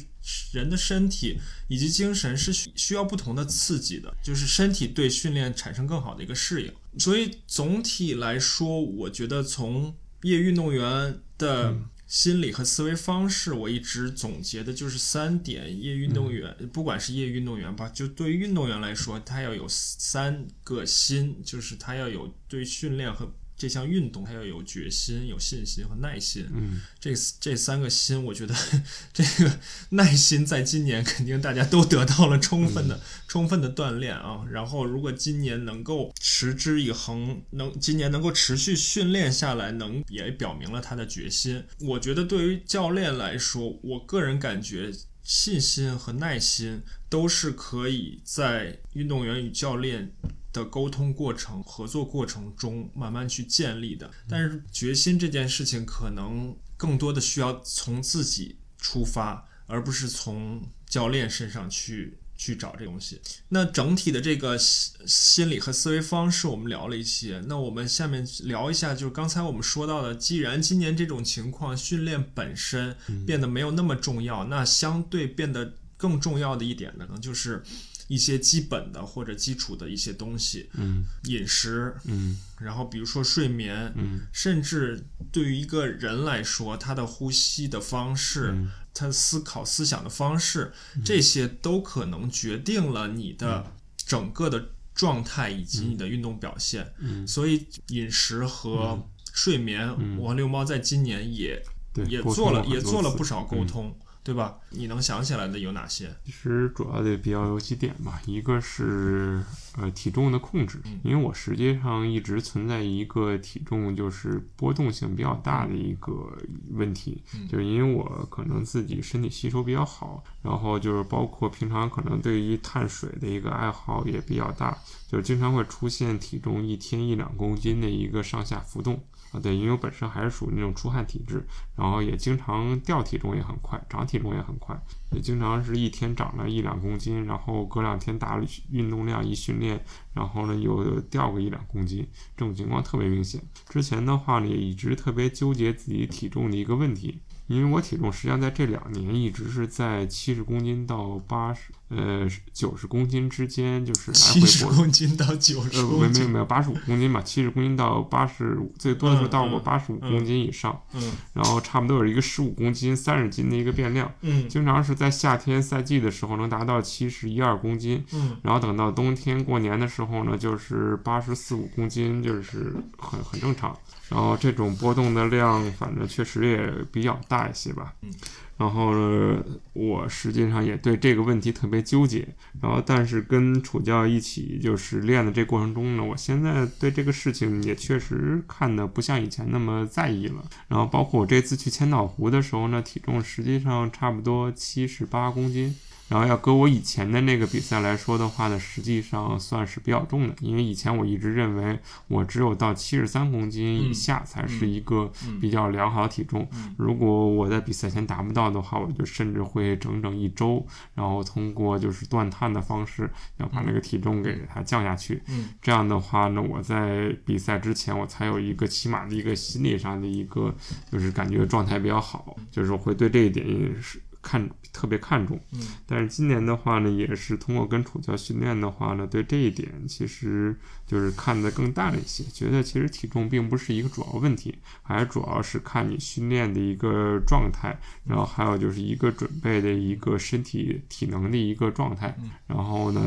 Speaker 1: 人的身体以及精神是需需要不同的刺激的，就是身体对训练产生更好的一个适应。所以总体来说，我觉得从业余运动员的。心理和思维方式，我一直总结的就是三点：业余运动员，不管是业余运动员吧，就对于运动员来说，他要有三个心，就是他要有对训练和。这项运动，他要有决心、有信心和耐心。
Speaker 2: 嗯，
Speaker 1: 这这三个心，我觉得 这个耐心在今年肯定大家都得到了充分的、充分的锻炼啊。然后，如果今年能够持之以恒，能今年能够持续训练下来，能也表明了他的决心。我觉得对于教练来说，我个人感觉信心和耐心都是可以在运动员与教练。的沟通过程、合作过程中慢慢去建立的，但是决心这件事情可能更多的需要从自己出发，而不是从教练身上去去找这东西。那整体的这个心理和思维方式，我们聊了一些。那我们下面聊一下，就是刚才我们说到的，既然今年这种情况，训练本身变得没有那么重要，那相对变得更重要的一点呢，可能就是。一些基本的或者基础的一些东西，
Speaker 2: 嗯。
Speaker 1: 饮食，
Speaker 2: 嗯。
Speaker 1: 然后比如说睡眠，
Speaker 2: 嗯。
Speaker 1: 甚至对于一个人来说，他的呼吸的方式，
Speaker 2: 嗯。
Speaker 1: 他思考思想的方式，这些都可能决定了你的整个的状态以及你的运动表现。
Speaker 2: 嗯，
Speaker 1: 所以饮食和睡眠，我和六猫在今年也，也做了也做了不少沟
Speaker 2: 嗯。
Speaker 1: 通，对吧？你能想起来的有哪些？
Speaker 2: 其实主要的比较有几点吧，一个是呃体重的控制，因为我实际上一直存在一个体重就是波动性比较大的一个问题，就是因为我可能自己身体吸收比较好，然后就是包括平常可能对于碳水的一个爱好也比较大，就是经常会出现体重一天一两公斤的一个上下浮动。啊，对，因为我本身还是属于那种出汗体质，然后也经常掉体重也很快，长体重也很快，也经常是一天长了一两公斤，然后隔两天大运动量一训练，然后呢又掉个一两公斤，这种情况特别明显。之前的话呢，也一直特别纠结自己体重的一个问题，因为我体重实际上在这两年一直是在七十公斤到八十呃九十公斤之间，就是来
Speaker 1: 七十。公斤到九十
Speaker 2: 呃，没
Speaker 1: 公斤，
Speaker 2: 没有没有，八十五公斤吧，七十公斤到八十五，最多的时候到过八十五公斤以上，
Speaker 1: 嗯
Speaker 2: 然后差不多有一个十五公斤、三十斤的一个变量，
Speaker 1: 嗯
Speaker 2: 经常是在夏天赛季的时候能达到七十一二公斤，
Speaker 1: 嗯
Speaker 2: 然后等到冬天过年的时候呢，就是八十四五公斤，就是很很正常。然后这种波动的量，反正确实也比较大一些吧。
Speaker 1: 嗯。
Speaker 2: 然后呢，我实际上也对这个问题特别纠结。然后，但是跟楚教一起就是练的这过程中呢，我现在对这个事情也确实看的不像以前那么在意了。然后，包括我这次去千岛湖的时候呢，体重实际上差不多七十八公斤。然后要搁我以前的那个比赛来说的话呢，实际上算是比较重的，因为以前我一直认为我只有到七十三公斤以下才是一个比较良好的体重。如果我在比赛前达不到的话，我就甚至会整整一周，然后通过就是断碳的方式，要把那个体重给它降下去。
Speaker 1: 嗯
Speaker 2: 这样的话呢，我在比赛之前我才有一个起码的一个心理上的一个，就是感觉状态比较好，就是我会对这一点也是看特别看重。
Speaker 1: 嗯
Speaker 2: 但是今年的话呢，也是通过跟楚教训练的话呢，对这一点其实就是看得更淡了一些，觉得其实体重并不是一个主要问题，还主要是看你训练的一个状态，然后还有就是一个准备的一个身体体能的一个状态，然后呢。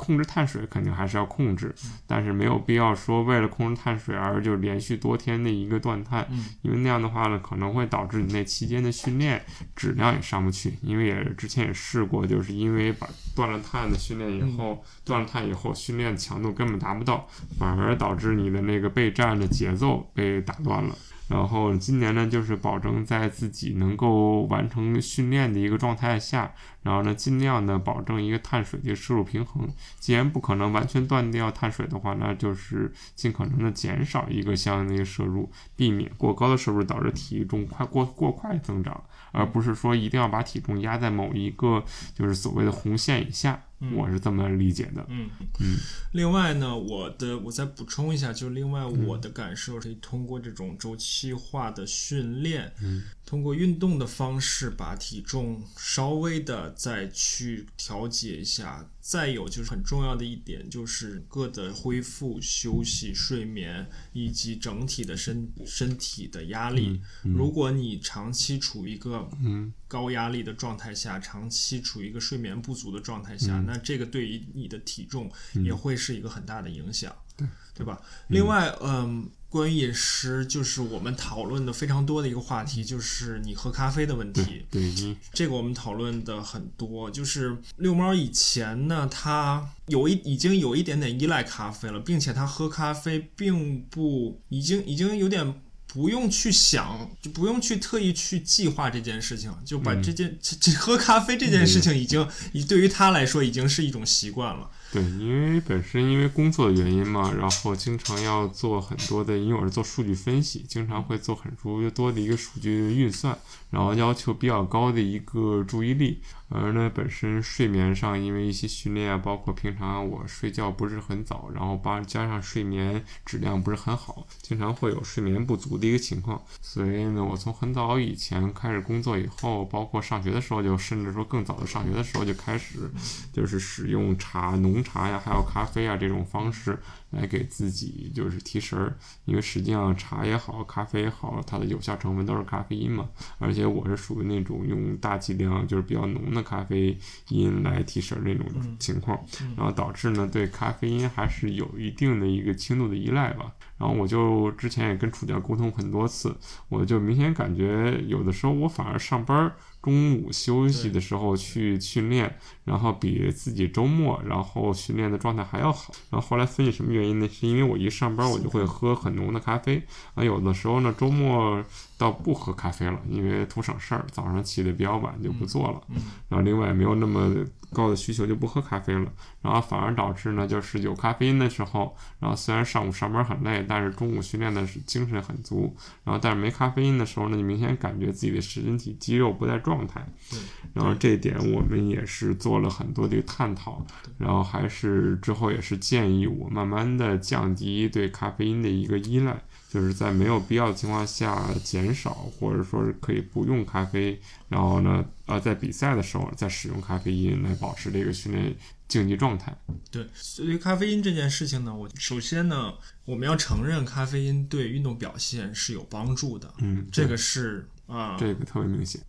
Speaker 2: 控制碳水肯定还是要控制，但是没有必要说为了控制碳水而就连续多天的一个断碳，因为那样的话呢，可能会导致你那期间的训练质量也上不去。因为也之前也试过，就是因为把断了碳的训练以后，断了碳以后训练强度根本达不到，反而导致你的那个备战的节奏被打断了。然后今年呢，就是保证在自己能够完成训练的一个状态下，然后呢，尽量的保证一个碳水的摄入平衡。既然不可能完全断掉碳水的话，那就是尽可能的减少一个相应的一个摄入，避免过高的摄入导致体重快过过快增长，而不是说一定要把体重压在某一个就是所谓的红线以下。我是这么理解的。
Speaker 1: 嗯
Speaker 2: 嗯。
Speaker 1: 另外呢，我的我再补充一下，就是另外我的感受是通过这种周期化的训练，
Speaker 2: 嗯，
Speaker 1: 通过运动的方式把体重稍微的再去调节一下。再有就是很重要的一点，就是各的恢复、休息、睡眠以及整体的身身体的压力。如果你长期处于一个
Speaker 2: 嗯
Speaker 1: 高压力的状态下，长期处于一个睡眠不足的状态下，那这个对于你的体重也会是一个很大的影响，
Speaker 2: 对
Speaker 1: 对吧？另外，嗯，关于饮食，就是我们讨论的非常多的一个话题，就是你喝咖啡的问题。
Speaker 2: 对你
Speaker 1: 这个我们讨论的很多，就是遛猫以前呢，他有一已经有一点点依赖咖啡了，并且他喝咖啡并不已经已经有点不用去想，就不用去特意去计划这件事情，就把这件这这喝咖啡这件事情已经已对于他来说已经是一种习惯了。
Speaker 2: 对，因为本身因为工作的原因嘛，然后经常要做很多的，因为我是做数据分析，经常会做很多多的一个数据运算，然后要求比较高的一个注意力。而呢，本身睡眠上因为一些训练啊，包括平常我睡觉不是很早，然后把加上睡眠质量不是很好，经常会有睡眠不足的一个情况。所以呢，我从很早以前开始工作以后，包括上学的时候，就甚至说更早的上学的时候就开始，就是使用茶、浓茶呀，还有咖啡啊这种方式。来给自己就是提神儿，因为实际上茶也好，咖啡也好，它的有效成分都是咖啡因嘛。而且我是属于那种用大剂量就是比较浓的咖啡因来提神那种情况，然后导致呢对咖啡因还是有一定的一个轻度的依赖吧。然后我就之前也跟楚教沟通很多次，我就明显感觉有的时候我反而上班儿。中午休息的时候去训练，然后比自己周末然后训练的状态还要好。然后后来分析什么原因呢？是因为我一上班我就会喝很浓的咖啡，啊，有的时候呢周末。倒不喝咖啡了，因为图省事儿，早上起的比较晚就不做了。然后另外没有那么高的需求就不喝咖啡了。然后反而导致呢，就是有咖啡因的时候，然后虽然上午上班很累，但是中午训练的是精神很足。然后但是没咖啡因的时候呢，你明显感觉自己的身体肌肉不在状态。然后这一点我们也是做了很多的探讨，然后还是之后也是建议我慢慢的降低对咖啡因的一个依赖。就是在没有必要的情况下减少，或者说是可以不用咖啡，然后呢，呃，在比赛的时候再使用咖啡因来保持这个训练竞技状态。
Speaker 1: 对，所以咖啡因这件事情呢，我首先呢，我们要承认咖啡因对运动表现是有帮助的。
Speaker 2: 嗯，
Speaker 1: 这个是啊，
Speaker 2: 这个特别明显。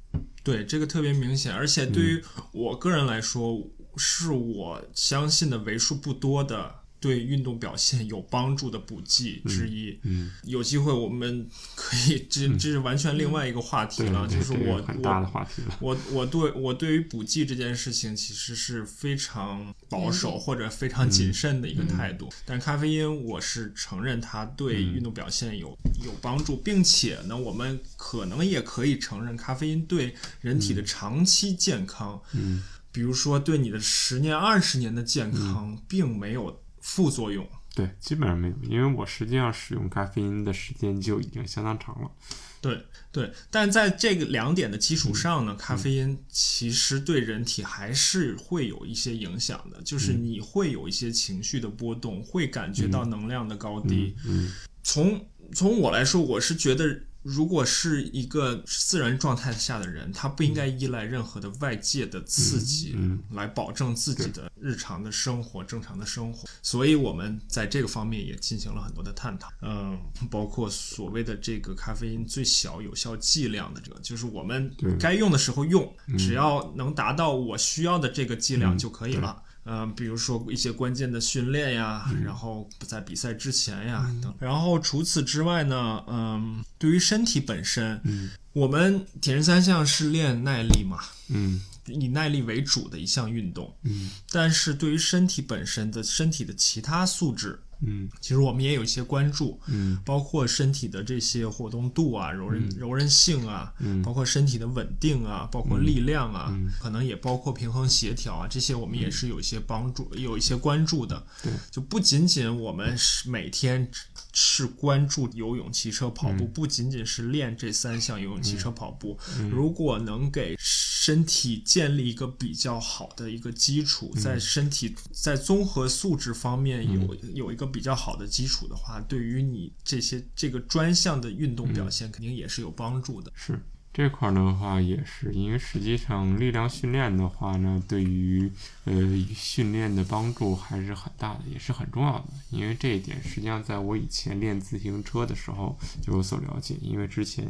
Speaker 1: 对，这个特别明显，而且对于我个人来说，是我相信的为数不多的。对运动表现有帮助的补剂之一，
Speaker 2: 嗯，
Speaker 1: 有机会我们可以，这这是完全另外一个话题了，就是我
Speaker 2: 很大的话题了。
Speaker 1: 我我对我对于补剂这件事情其实是非常保守或者非常谨慎的一个态度，但咖啡因我是承认它对运动表现有有帮助，并且呢，我们可能也可以承认咖啡因对人体的长期健康，
Speaker 2: 嗯，
Speaker 1: 比如说对你的十年、二十年的健康，并没有。副作用
Speaker 2: 对，基本上没有，因为我实际上使用咖啡因的时间就已经相当长了。
Speaker 1: 对对，但在这个两点的基础上呢，咖啡因其实对人体还是会有一些影响的，就是你会有一些情绪的波动，会感觉到能量的高低。
Speaker 2: 嗯，
Speaker 1: 从从我来说，我是觉得。如果是一个自然状态下的人，他不应该依赖任何的外界的刺激来保证自己的日常的生活正常的生活。所以，我们在这个方面也进行了很多的探讨，嗯，包括所谓的这个咖啡因最小有效剂量的这个，就是我们该用的时候用，只要能达到我需要的这个剂量就可以了。嗯，比如说一些关键的训练呀，然后在比赛之前呀等。然后除此之外呢，嗯，对于身体本身，
Speaker 2: 嗯，
Speaker 1: 我们铁人三项是练耐力嘛，
Speaker 2: 嗯，
Speaker 1: 以耐力为主的一项运动，
Speaker 2: 嗯，
Speaker 1: 但是对于身体本身的身体的其他素质。
Speaker 2: 嗯，
Speaker 1: 其实我们也有一些关注，
Speaker 2: 嗯，
Speaker 1: 包括身体的这些活动度啊、柔韧柔韧性啊，
Speaker 2: 嗯，
Speaker 1: 包括身体的稳定啊，包括力量啊，
Speaker 2: 嗯，
Speaker 1: 可能也包括平衡协调啊，这些我们也是有一些帮助、有一些关注的。
Speaker 2: 对，
Speaker 1: 就不仅仅我们是每天是关注游泳、骑车、跑步，不仅仅是练这三项游泳、骑车、跑步，如果能给身体建立一个比较好的一个基础，在身体在综合素质方面有有一个。比较好的基础的话，对于你这些这个专项的运动表现，肯定也是有帮助的。
Speaker 2: 是。这块儿的话也是，因为实际上力量训练的话呢，对于呃训练的帮助还是很大的，也是很重要的。因为这一点，实际上在我以前练自行车的时候就有所了解。因为之前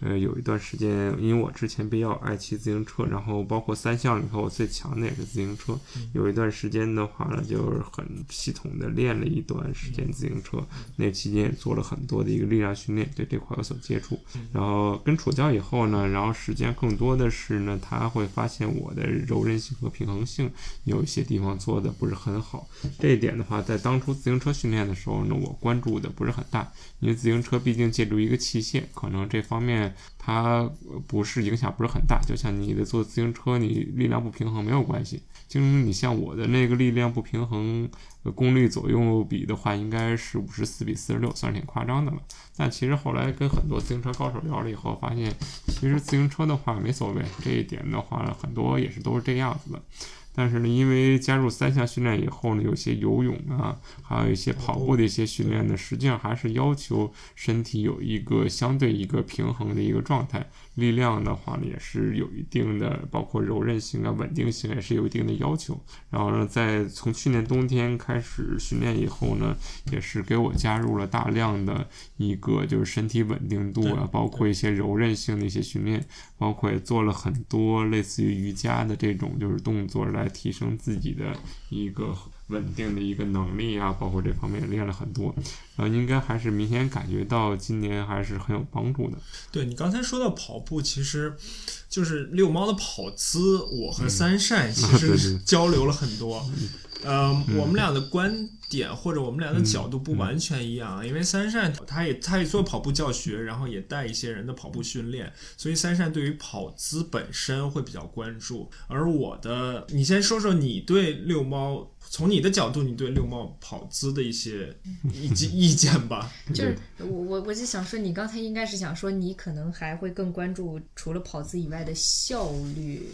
Speaker 2: 呃有一段时间，因为我之前比较爱骑自行车，然后包括三项里头我最强的也是自行车。有一段时间的话呢，就是很系统的练了一段时间自行车，那期间也做了很多的一个力量训练，对这块有所接触。然后跟楚教以后。后呢，然后时间更多的是呢，他会发现我的柔韧性和平衡性有一些地方做的不是很好。这一点的话，在当初自行车训练的时候呢，我关注的不是很大，因为自行车毕竟借助一个器械，可能这方面。它不是影响不是很大。就像你的坐自行车，你力量不平衡没有关系。就你像我的那个力量不平衡，功率左右比的话，应该是五十四比四十六，算是挺夸张的了。但其实后来跟很多自行车高手聊了以后，发现其实自行车的话没所谓，这一点的话很多也是都是这样子的。但是呢，因为加入三项训练以后呢，有些游泳啊，还有一些跑步的一些训练呢，实际上还是要求身体有一个相对一个平衡的一个状态。力量的话呢，也是有一定的，包括柔韧性啊、稳定性也是有一定的要求。然后呢，在从去年冬天开始训练以后呢，也是给我加入了大量的一个就是身体稳定度啊，包括一些柔韧性的一些训练，包括也做了很多类似于瑜伽的这种就是动作来提升自己的一个。稳定的一个能力啊，包括这方面练了很多，然后，应该还是明显感觉到今年还是很有帮助的。
Speaker 1: 对你刚才说到跑步，其实就是遛猫的跑姿，我和三善其实 交流了很多。呃，我们俩的观点或者我们俩的角度不完全一样，因为三善他也他也做跑步教学，然后也带一些人的跑步训练，所以三善对于跑姿本身会比较关注。而我的，你先说说你对遛猫。从你的角度，你对遛猫跑姿的一些意见 意见吧？
Speaker 3: 就是我我我就想说，你刚才应该是想说，你可能还会更关注除了跑姿以外的效率，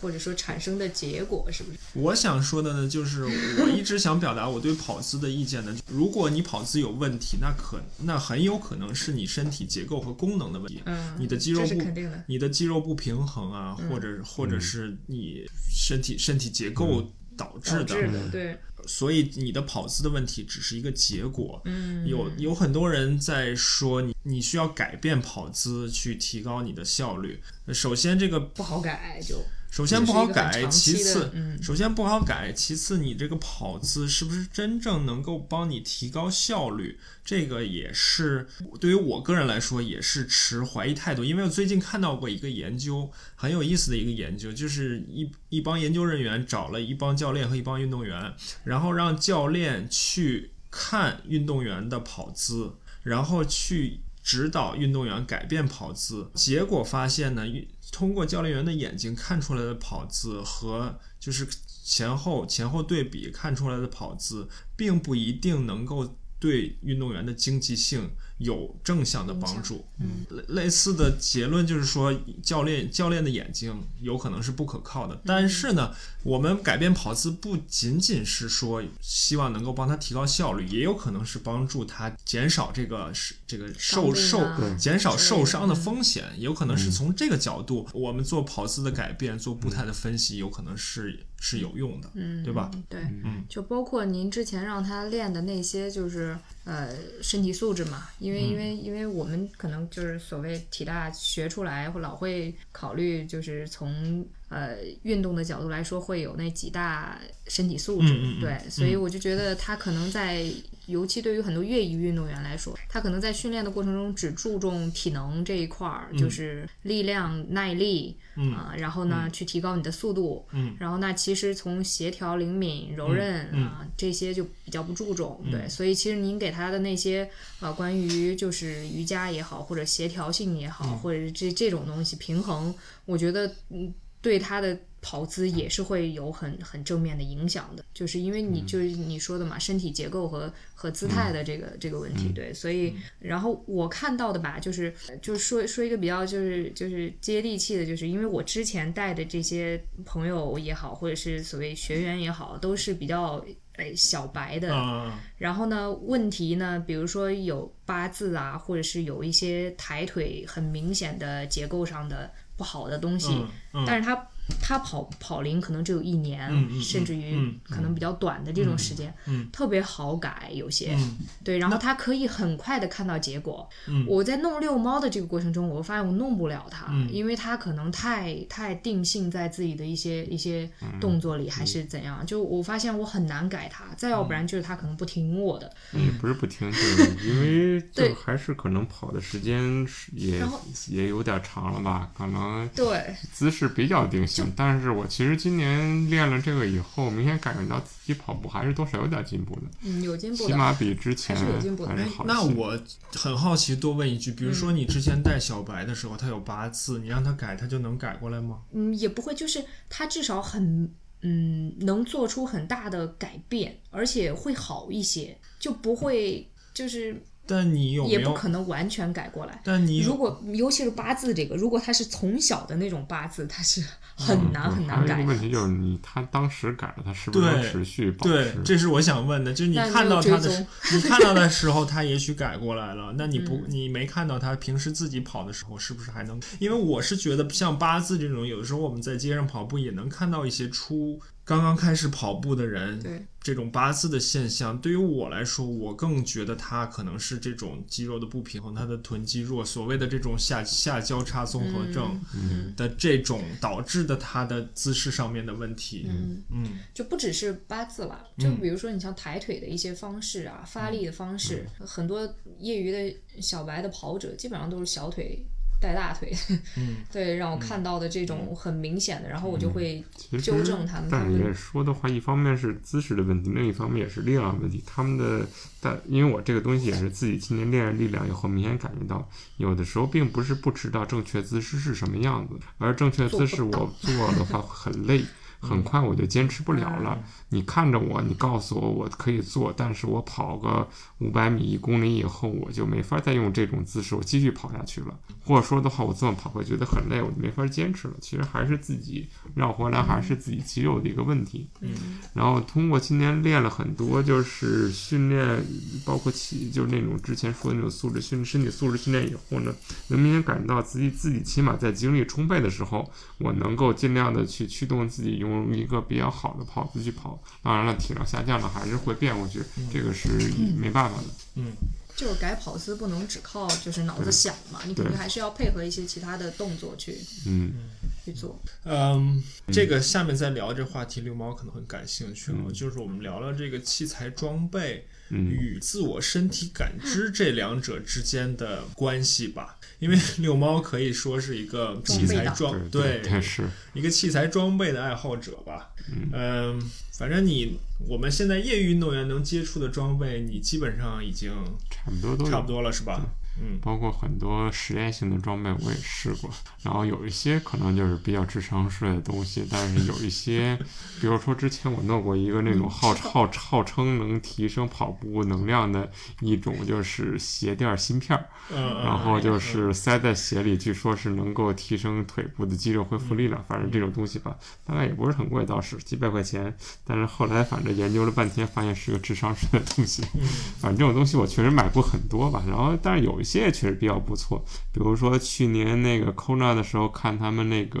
Speaker 3: 或者说产生的结果，是不是？
Speaker 1: 我想说的呢，就是我一直想表达我对跑姿的意见呢。如果你跑姿有问题，那可那很有可能是你身体结构和功能的问题。嗯，你的肌肉不，你的肌肉不平衡啊，或者或者是你身体身体结构。导致
Speaker 3: 的，对，
Speaker 1: 所以你的跑姿的问题只是一个结果。嗯，有有很多人在说你，你需要改变跑姿去提高你的效率。首先，这个
Speaker 3: 不好改就。
Speaker 1: 首先不好改，其次，首先不好改，其次你这个跑姿是不是真正能够帮你提高效率？这个也是对于我个人来说也是持怀疑态度。因为我最近看到过一个研究，很有意思的一个研究，就是一一帮研究人员找了一帮教练和一帮运动员，然后让教练去看运动员的跑姿，然后去指导运动员改变跑姿，结果发现呢，通过教练员的眼睛看出来的跑姿和就是前后前后对比看出来的跑姿，并不一定能够对运动员的经济性。有正向的帮助，类类似的结论就是说，教练教练的眼睛有可能是不可靠的。但是呢，我们改变跑姿不仅仅是说希望能够帮他提高效率，也有可能是帮助他减少这个是这个受受减少受伤的风险。有可能是从这个角度，我们做跑姿的改变，做步态的分析，有可能是是有用的，嗯对吧？
Speaker 3: 对，嗯，就包括您之前让他练的那些，就是呃身体素质嘛。因为因为因为我们可能就是所谓体大学出来，或老会考虑就是从呃运动的角度来说，会有那几大身体素质，对，所以我就觉得他可能在。尤其对于很多业余运动员来说，他可能在训练的过程中只注重体能这一块儿，就是力量、耐力啊，然后呢去提高你的速度，嗯。然后那其实从协调、灵敏、柔韧啊这些就比较不注重。对，所以其实您给他的那些呃关于就是瑜伽也好，或者协调性也好，或者是这这种东西平衡，我觉得嗯对他的。跑姿也是会有很很正面的影响的，就是因为你就是你说的嘛，身体结构和和姿态的这个这个问题，对，所以然后我看到的吧，就是就是说说一个比较就是就是接地气的，就是因为我之前带的这些朋友也好，或者是所谓学员也好，都是比较诶小白的，然后呢，问题呢，比如说有八字啊，或者是有一些抬腿很明显的结构上的不好的东西，但是他。他跑跑龄可能只有一年，甚至于可能比较短的这种时间，特别好改有些，对，然后他可以很快的看到结果。我在弄遛猫的这个过程中，我发现我弄不了它，因为它可能太太定性在自己的一些一些动作里，还是怎样，就我发现我很难改它。再要不然就是它可能不听我的，
Speaker 2: 也不是不听，就是因为对。还是可能跑的时间也也有点长了吧，可能
Speaker 3: 对。
Speaker 2: 姿势比较定性。行，但是我其实今年练了这个以后，明显感觉到自己跑步还是多少有点进步的，
Speaker 3: 嗯，有进步的。
Speaker 2: 起码比之前
Speaker 3: 还是有进步的
Speaker 2: 还是好。
Speaker 1: 那我很好奇，多问一句，比如说你之前带小白的时候，他有八次，你让他改，他就能改过来吗？
Speaker 3: 嗯，也不会，就是他至少很嗯能做出很大的改变，而且会好一些，就不会就是
Speaker 1: 但你有没有？
Speaker 3: 也不可能完全改过来。
Speaker 1: 但你
Speaker 3: 如果尤其是八字这个，如果他是从小的那种八字，他是很难很难改
Speaker 2: 问题就是你他当时改了，他是不是能持续保
Speaker 1: 对
Speaker 2: 持？，
Speaker 1: 这是我想问的，就是你看到他的时，你看到的时候，他也许改过来了，那你不，你没看到他平时自己跑的时候，是不是还能？因为我是觉得像八字这种，有的时候我们在街上跑步也能看到一些初刚刚开始跑步的人，
Speaker 3: 对，
Speaker 1: 这种八字的现象，对于我来说，我更觉得它可能是这种肌肉的不平衡，他的臀肌弱，所谓的这种下下交叉综合症
Speaker 2: 嗯
Speaker 1: 的这种导致的他的姿势上面的问题。
Speaker 3: 嗯，
Speaker 1: 嗯
Speaker 3: 就不只是八字了，就比如说你像抬腿的一些方式啊，发力的方式，很多业余的小白的跑者基本上都是小腿带大腿，
Speaker 1: 嗯，
Speaker 3: 对，让我看到的这种很明显的，然后我就会纠正他们，
Speaker 2: 但是也说的话，一方面是姿势的问题，另一方面也是力量问题。他们的，但因为我这个东西也是自己今年练了力量以后，明显感觉到，有的时候并不是不知道正确姿势是什么样子，而正确姿势我做的话很累。很快我就坚持不了了。你看着我，你告诉我我可以做，但是我跑个五百米、一公里以后，我就没法再用这种姿势，我继续跑下去了。或者说的话，我这么跑会觉得很累，我就没法坚持了。其实还是自己绕回来，还是自己肌肉的一个问题。
Speaker 3: 嗯
Speaker 2: 然后通过今年练了很多，就是训练，包括起就是那种之前说的那种素质训身体素质训练以后呢，能明显感觉到自己自己起码在精力充沛的时候，我能够尽量的去驱动自己用一个比较好的跑姿去跑。当然了，体能下降了还是会变过去，这个是没办法的。
Speaker 1: 嗯，
Speaker 3: 就是改跑姿不能只靠就是脑子想嘛，你肯定还是要配合一些其他的动作去
Speaker 2: 嗯，
Speaker 3: 去做。
Speaker 1: 嗯，这个下面再聊这话题，六猫可能很感兴趣了，
Speaker 2: 嗯
Speaker 1: 就是我们聊聊这个器材装备
Speaker 2: 嗯
Speaker 1: 与自我身体感知这两者之间的关系吧。因为遛猫可以说是一个器材装
Speaker 2: 对对是，
Speaker 1: 一个器材装备的爱好者吧。嗯，反正你我们现在业余运动员能接触的装备，你基本上已经
Speaker 2: 差不多都
Speaker 1: 差不多了，是吧？嗯。
Speaker 2: 包括很多实验性的装备我也试过，然后有一些可能就是比较智商税的东西，但是有一些，比如说之前我弄过一个那种号号号称能提升跑步能量的一种就是鞋垫儿芯片然后就是塞在鞋里，据说是能够提升腿部的肌肉恢复力量。反正这种东西吧，大概也不是很贵，倒是几百块钱。但是后来反正研究了半天，发现是个智商税的东西。反正这种东西我确实买过很多吧，然后但是有一些也确实比较不错，比如说去年那个 Kona 的时候看他们那个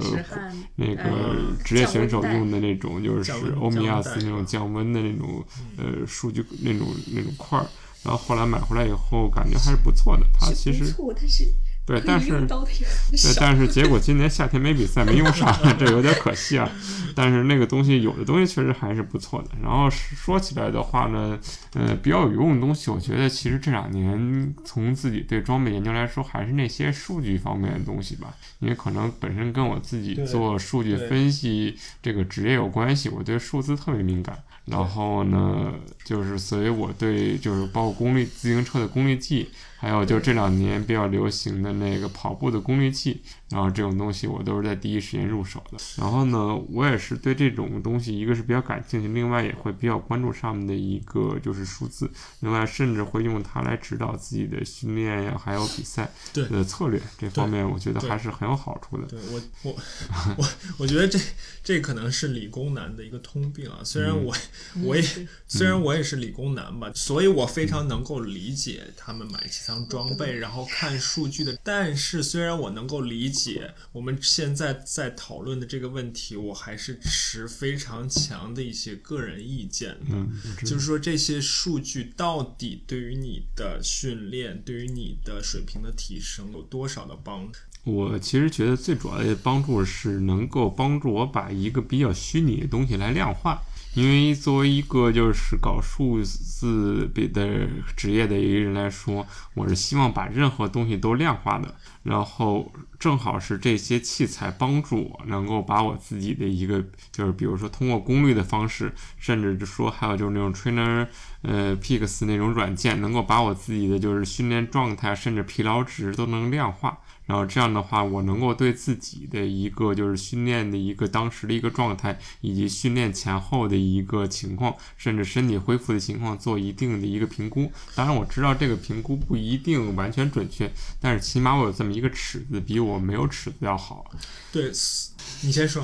Speaker 2: 那个
Speaker 3: 嗯
Speaker 2: 职业选手用的那种，就是欧米亚斯那种降温的那种呃数据那种那种块儿，然后后来买回来以后感觉还是不错的。它其实
Speaker 3: 不错，但是
Speaker 2: 对，但是对，但是结果今年夏天没比赛，没用上，这有点可惜啊。但是那个东西有的东西确实还是不错的。然后说起来的话呢，呃，比较有用的东西，我觉得其实这两年从自己对装备研究来说，还是那些数据方面的东西吧。因为可能本身跟我自己做数据分析这个职业有关系，我对数字特别敏感。然后呢，就是所以我对就是包括功率自行车的功率计，还有就这两年比较流行的那个跑步的功率计，然后这种东西我都是在第一时间入手的。然后呢，我也是对这种东西，一个是比较感兴趣，另外也会比较关注上面的一个就是数字，另外甚至会用它来指导自己的训练呀，还有比赛
Speaker 1: 对
Speaker 2: 的策略。这方面我觉得还是很有好处的。
Speaker 1: 对我我我我觉得这这可能是理工男的一个通病啊。虽然我、我也虽然我也是理工男吧，所以我非常能够理解他们买器材装备，然后看数据的。但是虽然我能够理解我们现在在讨论的这个问题，我还是持非常强的一些个人意见的。
Speaker 2: 嗯，
Speaker 1: 就是说这些数据到底对于你的训练，对于你的水平的提升有多少的帮助？
Speaker 2: 我其实觉得最主要的帮助是能够帮助我把一个比较虚拟的东西来量化。因为作为一个就是搞数字的职业的一个人来说，我是希望把任何东西都量化的。然后正好是这些器材帮助我能够把我自己的一个，就是比如说通过功率的方式，甚至就说还有就是那种 Trainer，呃，Peaks 那种软件，能够把我自己的就是训练状态，甚至疲劳值都能量化。然后这样的话，我能够对自己的一个就是训练的一个当时的一个状态，以及训练前后的一个情况，甚至身体恢复的情况做一定的一个评估。当然我知道这个评估不一定完全准确，但是起码我有这么一个尺子，比我没有尺子要好。
Speaker 1: 对，你先说，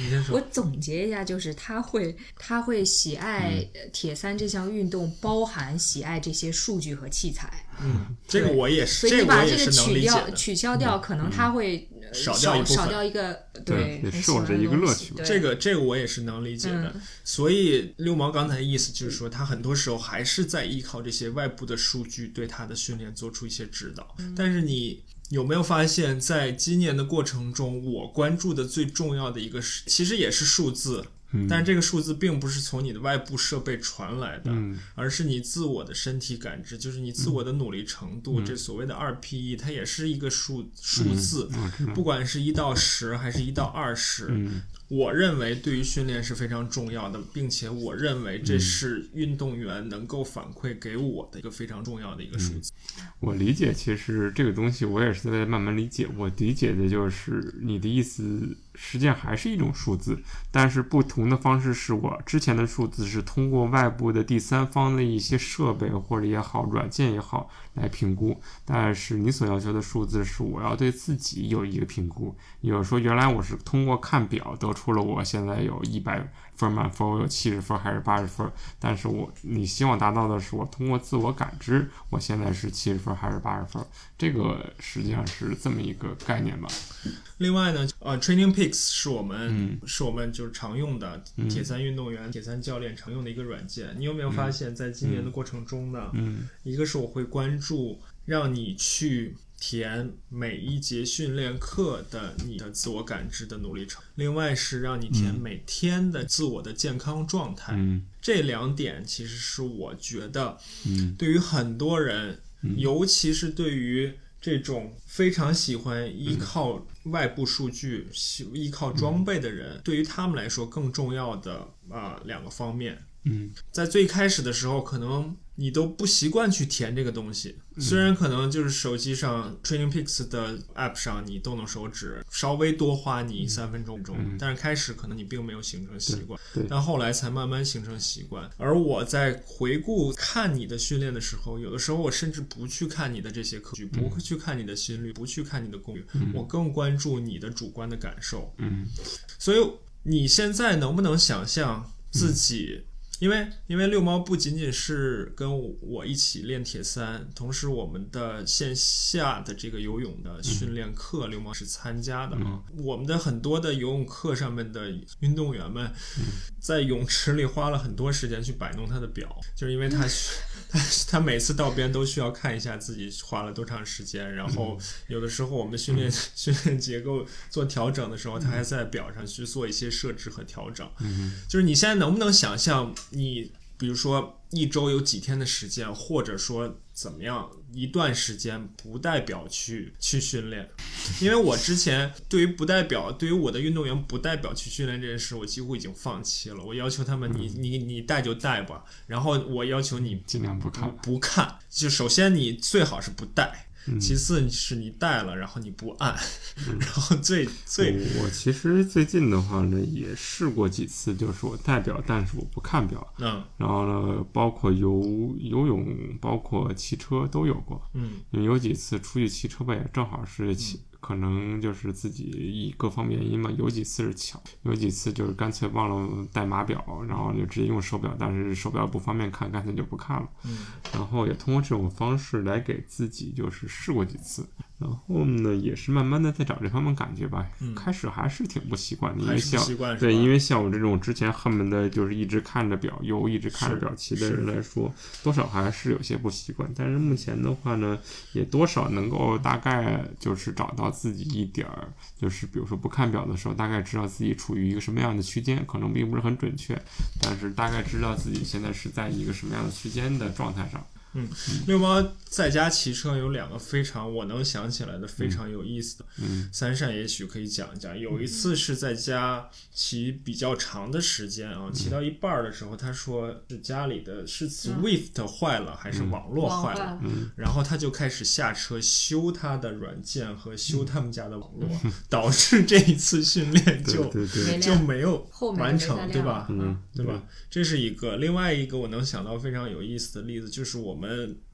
Speaker 1: 你先说。
Speaker 3: 我总结一下，就是他会他会喜爱铁三这项运动，包含喜爱这些数据和器材。
Speaker 1: 嗯，这个我也是，
Speaker 3: 所以你把
Speaker 1: 这
Speaker 3: 个取掉取消掉，可能他会
Speaker 1: 少
Speaker 3: 掉
Speaker 1: 一
Speaker 3: 少掉一个对，
Speaker 2: 是我这一个乐趣。
Speaker 1: 这个这个我也是能理解的。所以六毛刚才的意思就是说，他很多时候还是在依靠这些外部的数据对他的训练做出一些指导。但是你有没有发现，在今年的过程中，我关注的最重要的一个是，其实也是数字。但是这个数字并不是从你的外部设备传来的，而是你自我的身体感知，就是你自我的努力程度。这所谓的二 PE，它也是一个数数字，不管是一到十还是一到二十。我认为对于训练是非常重要的，并且我认为这是运动员能够反馈给我的一个非常重要的一个数字。
Speaker 2: 我理解，其实这个东西我也是在慢慢理解。我理解的就是你的意思，实际上还是一种数字，但是不同的方式是我之前的数字是通过外部的第三方的一些设备或者也好，软件也好来评估，但是你所要求的数字是我要对自己有一个评估。也就是说，原来我是通过看表得出了我现在有一百分满分，我有七十分还是八十分。但是我你希望达到的是我通过自我感知，我现在是七十分还是八十分？这个实际上是这么一个概念吧。
Speaker 1: 另外呢，呃，Training Peaks 是我们是我们就是常用的铁三运动员、铁三教练常用的一个软件。你有没有发现，在今年的过程中呢？
Speaker 2: 嗯，
Speaker 1: 一个是我会关注让你去。填每一节训练课的你的自我感知的努力程，另外是让你填每天的自我的健康状态。这两点其实是我觉得，对于很多人，尤其是对于这种非常喜欢依靠外部数据、依靠装备的人，对于他们来说更重要的啊两个方面。
Speaker 2: 嗯，
Speaker 1: 在最开始的时候，可能你都不习惯去填这个东西。虽然可能就是手机上 Training Peaks 的 App 上你动动手指，稍微多花你三分钟钟，但是开始可能你并没有形成习惯，但后来才慢慢形成习惯。而我在回顾看你的训练的时候，有的时候我甚至不去看你的这些科据，不会去看你的心率，不去看你的功率，我更关注你的主观的感受。
Speaker 2: 嗯，
Speaker 1: 所以你现在能不能想象自己？因为因为六猫不仅仅是跟我一起练铁三，同时我们的线下的这个游泳的训练课，六猫是参加的啊。我们的很多的游泳课上面的运动员们，在泳池里花了很多时间去摆弄他的表，就是因为他 他 他每次到边都需要看一下自己花了多长时间，然后有的时候我们训练 训练结构做调整的时候，他还在表上去做一些设置和调整。就是你现在能不能想象？你比如说一周有几天的时间，或者说怎么样一段时间不代表去去训练？因为我之前对于不代表，对于我的运动员不代表去训练这件事，我几乎已经放弃了。我要求他们，你你你带就带吧，然后我要求你
Speaker 2: 尽量不看，
Speaker 1: 不看。就首先你最好是不带。其次是你带了，然后你不按，然后最最
Speaker 2: 我其实最近的话呢，也试过几次，就是我带表，但是我不看表。
Speaker 1: 嗯，
Speaker 2: 然后呢，包括游游泳，包括骑车都有过。
Speaker 1: 嗯，
Speaker 2: 有几次出去骑车吧，也正好是骑。可能就是自己以各方面原因嘛，有几次是巧，有几次就是干脆忘了带码表，然后就直接用手表，但是手表不方便看，干脆就不看了。
Speaker 1: 嗯，
Speaker 2: 然后也通过这种方式来给自己就是试过几次，然后呢，也是慢慢的在找这方面感觉吧。
Speaker 1: 嗯
Speaker 2: 开始还是挺不习惯的，因为像对，因为像我这种之前恨不得就是一直看着表游、一直看着表棋的人来说，多少还是有些不习惯。但是目前的话呢，也多少能够大概就是找到自己一点儿，就是比如说不看表的时候，大概知道自己处于一个什么样的区间，可能并不是很准确，但是大概知道自己现在是在一个什么样的区间的状态上。
Speaker 1: 六猫在家骑车有两个非常我能想起来的非常有意思的，
Speaker 2: 嗯。
Speaker 1: 三善也许可以讲一讲。有一次是在家骑比较长的时间啊，骑到一半儿的时候，他说是家里的是 Swift 坏了还是网络坏了，
Speaker 2: 嗯。
Speaker 1: 然后他就开始下车修他的软件和修他们家的网络，导致这一次训练
Speaker 2: 对
Speaker 1: 就就没有完成，对吧？
Speaker 2: 嗯，
Speaker 1: 对吧？这是一个，另外一个我能想到非常有意思的例子，就是我们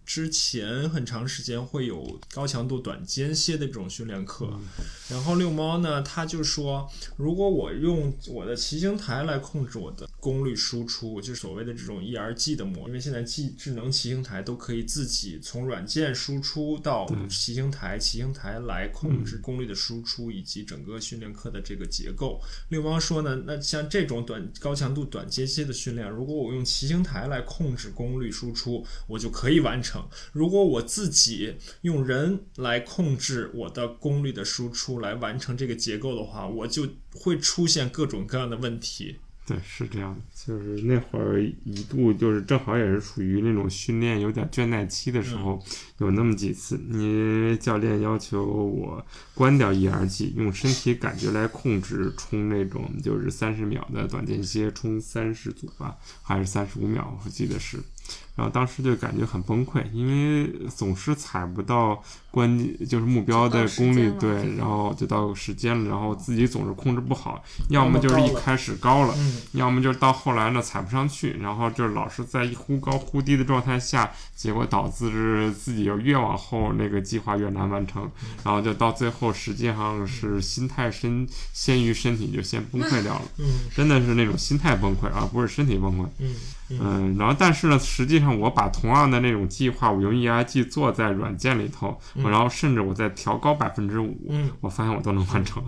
Speaker 1: 之前很长时间会有高强度短间歇的这种训练课，然后遛猫呢，他就说，如果我用我的骑行台来控制我的功率输出，就是所谓的这种 ERG 的模，因为现在技智能骑行台都可以自己从软件输出到骑行台，骑行台来控制功率的输出以及整个训练课的这个结构。六猫说呢，那像这种短高强度短间歇的训练，如果我用骑行台来控制功率输出，我就可以完成；如果我自己用人来控制我的功率的输出，来完成这个结构的话，我就会出现各种各样的问题。
Speaker 2: 对，是这样的，就是那会儿一度就是正好也是属于那种训练有点倦怠期的时候，有那么几次，因为教练要求我关掉 ERG，用身体感觉来控制冲那种就是三十秒的短间歇，冲三十组吧，还是三十五秒，我记得是。然后当时就感觉很崩溃，因为总是踩不到关就是目标的功率对，然后就到时间了，然后自己总是控制不好，要么就是一开始高了，
Speaker 1: 嗯，
Speaker 2: 要么就是到后来呢踩不上去，然后就是老是在一忽高忽低的状态下，结果导致自己越往后那个计划越难完成，然后就到最后实际上是心态身先于身体就先崩溃掉了，
Speaker 1: 嗯
Speaker 2: 真的是那种心态崩溃，而不是身体崩溃。
Speaker 1: 嗯
Speaker 2: 嗯，然后但是呢，实际上我把同样的那种计划，我用 EIG 做在软件里头，然后甚至我再调高百分之五，
Speaker 1: 嗯
Speaker 2: 我发现我都能完成。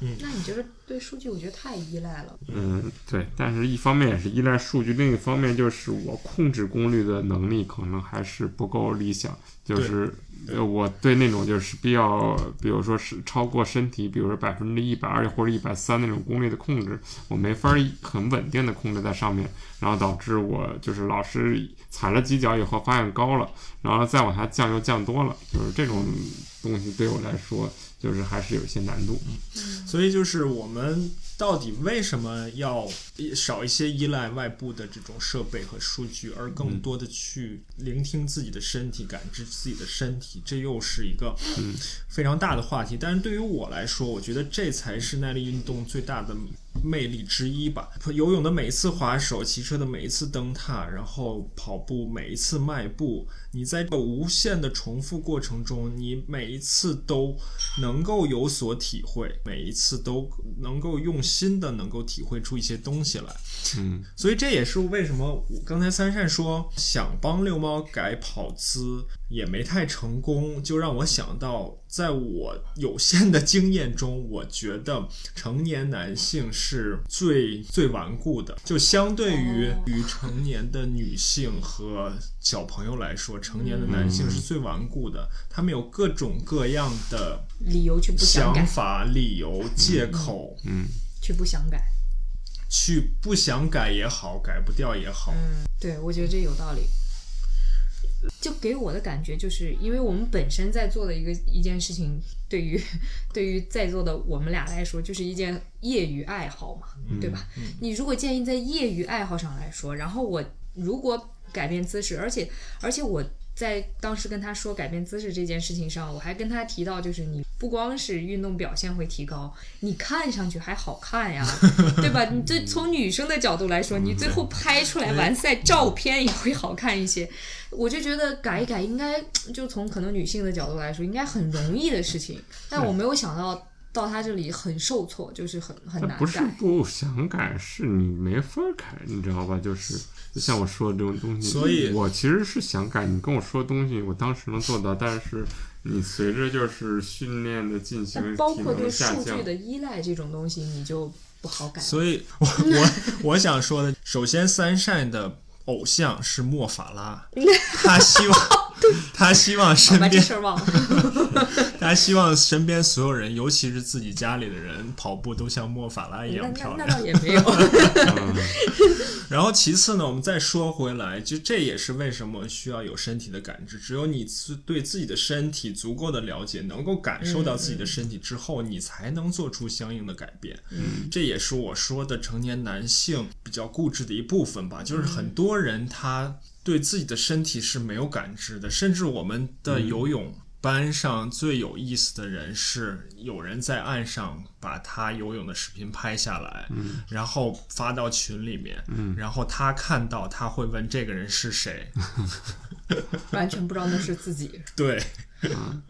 Speaker 1: 嗯
Speaker 3: 那你就是对数据，我觉得太依赖了。
Speaker 2: 嗯，对，但是一方面也是依赖数据，另一方面就是我控制功率的能力可能还是不够理想，就是
Speaker 1: 对
Speaker 2: 呃我对那种就是比较，比如说是超过身体，比如说百分之一百二或者一百三那种功率的控制，我没法儿很稳定的控制在上面，然后导致我就是老是踩了几脚以后发现高了，然后再往下降又降多了，就是这种东西对我来说就是还是有些难度。
Speaker 1: 所以就是我们到底为什么要少一些依赖外部的这种设备和数据，而更多的去聆听自己的身体，感知自己的身体？这又是一个非常大的话题。但是对于我来说，我觉得这才是耐力运动最大的魅力之一吧。游泳的每一次划手，骑车的每一次蹬踏，然后跑步每一次迈步，你在这个无限的重复过程中，你每一次都能够有所体会，每一次都能够用心的能够体会出一些东西来。
Speaker 2: 嗯
Speaker 1: 所以这也是为什么我刚才三善说想帮六猫改跑姿也没太成功，就让我想到，在我有限的经验中，我觉得成年男性是最最顽固的，就相对于
Speaker 3: 哦
Speaker 1: 于成年的女性和小朋友来说，成年的男性是最顽固的，他们有各种各样的
Speaker 3: 理由去不想改，
Speaker 1: 想法、理由、借口。
Speaker 2: 嗯
Speaker 3: 去不想改。
Speaker 1: 去不想改也好，改不掉也好，
Speaker 3: 嗯，对，我觉得这有道理。就给我的感觉就是，因为我们本身在做的一个一件事情，对于对于在座的我们俩来说，就是一件业余爱好嘛，对吧？你如果建议在业余爱好上来说，然后我如果改变姿势，而且而且我在当时跟他说改变姿势这件事情上，我还跟他提到，就是你不光是运动表现会提高，你看上去还好看呀，对吧？你这从女生的角度来说，你最后拍出来完赛照片也会好看一些。我就觉得改一改应该就从可能女性的角度来说，应该很容易的事情，但我没有想到。到他这里很受挫，就是很很难
Speaker 2: 改不是
Speaker 3: 改。
Speaker 2: 不想改，是你没法改，你知道吧？就是就像我说的这种东西，
Speaker 1: 所以
Speaker 2: 我其实是想改。你跟我说的东西，我当时能做到，但是你随着就是训练的进行，
Speaker 3: 包
Speaker 2: 体
Speaker 3: 括对
Speaker 2: 能下降
Speaker 3: 数据，的依赖这种东西，你就不好改。
Speaker 1: 所以 我我我想说的，首先三善的偶像是莫法拉，他希望 他希望身边
Speaker 3: 事儿忘了。
Speaker 1: 他希望身边所有人，尤其是自己家里的人，跑步都像莫法拉一样漂
Speaker 3: 那。倒也没有。
Speaker 2: 嗯
Speaker 1: 然后其次呢，我们再说回来，就这也是为什么需要有身体的感知。只有你自对自己的身体足够的了解，能够感受到自己的身体之后，你才能做出相应的改变。
Speaker 3: 嗯
Speaker 1: 这也是我说的成年男性比较固执的一部分吧，就是很多人他对自己的身体是没有感知的，甚至我们的游泳。班上最有意思的人是有人在岸上把他游泳的视频拍下来，然后发到群里面，然后他看到他会问这个人是谁，
Speaker 3: 完全不知道那是自己，
Speaker 1: 对 啊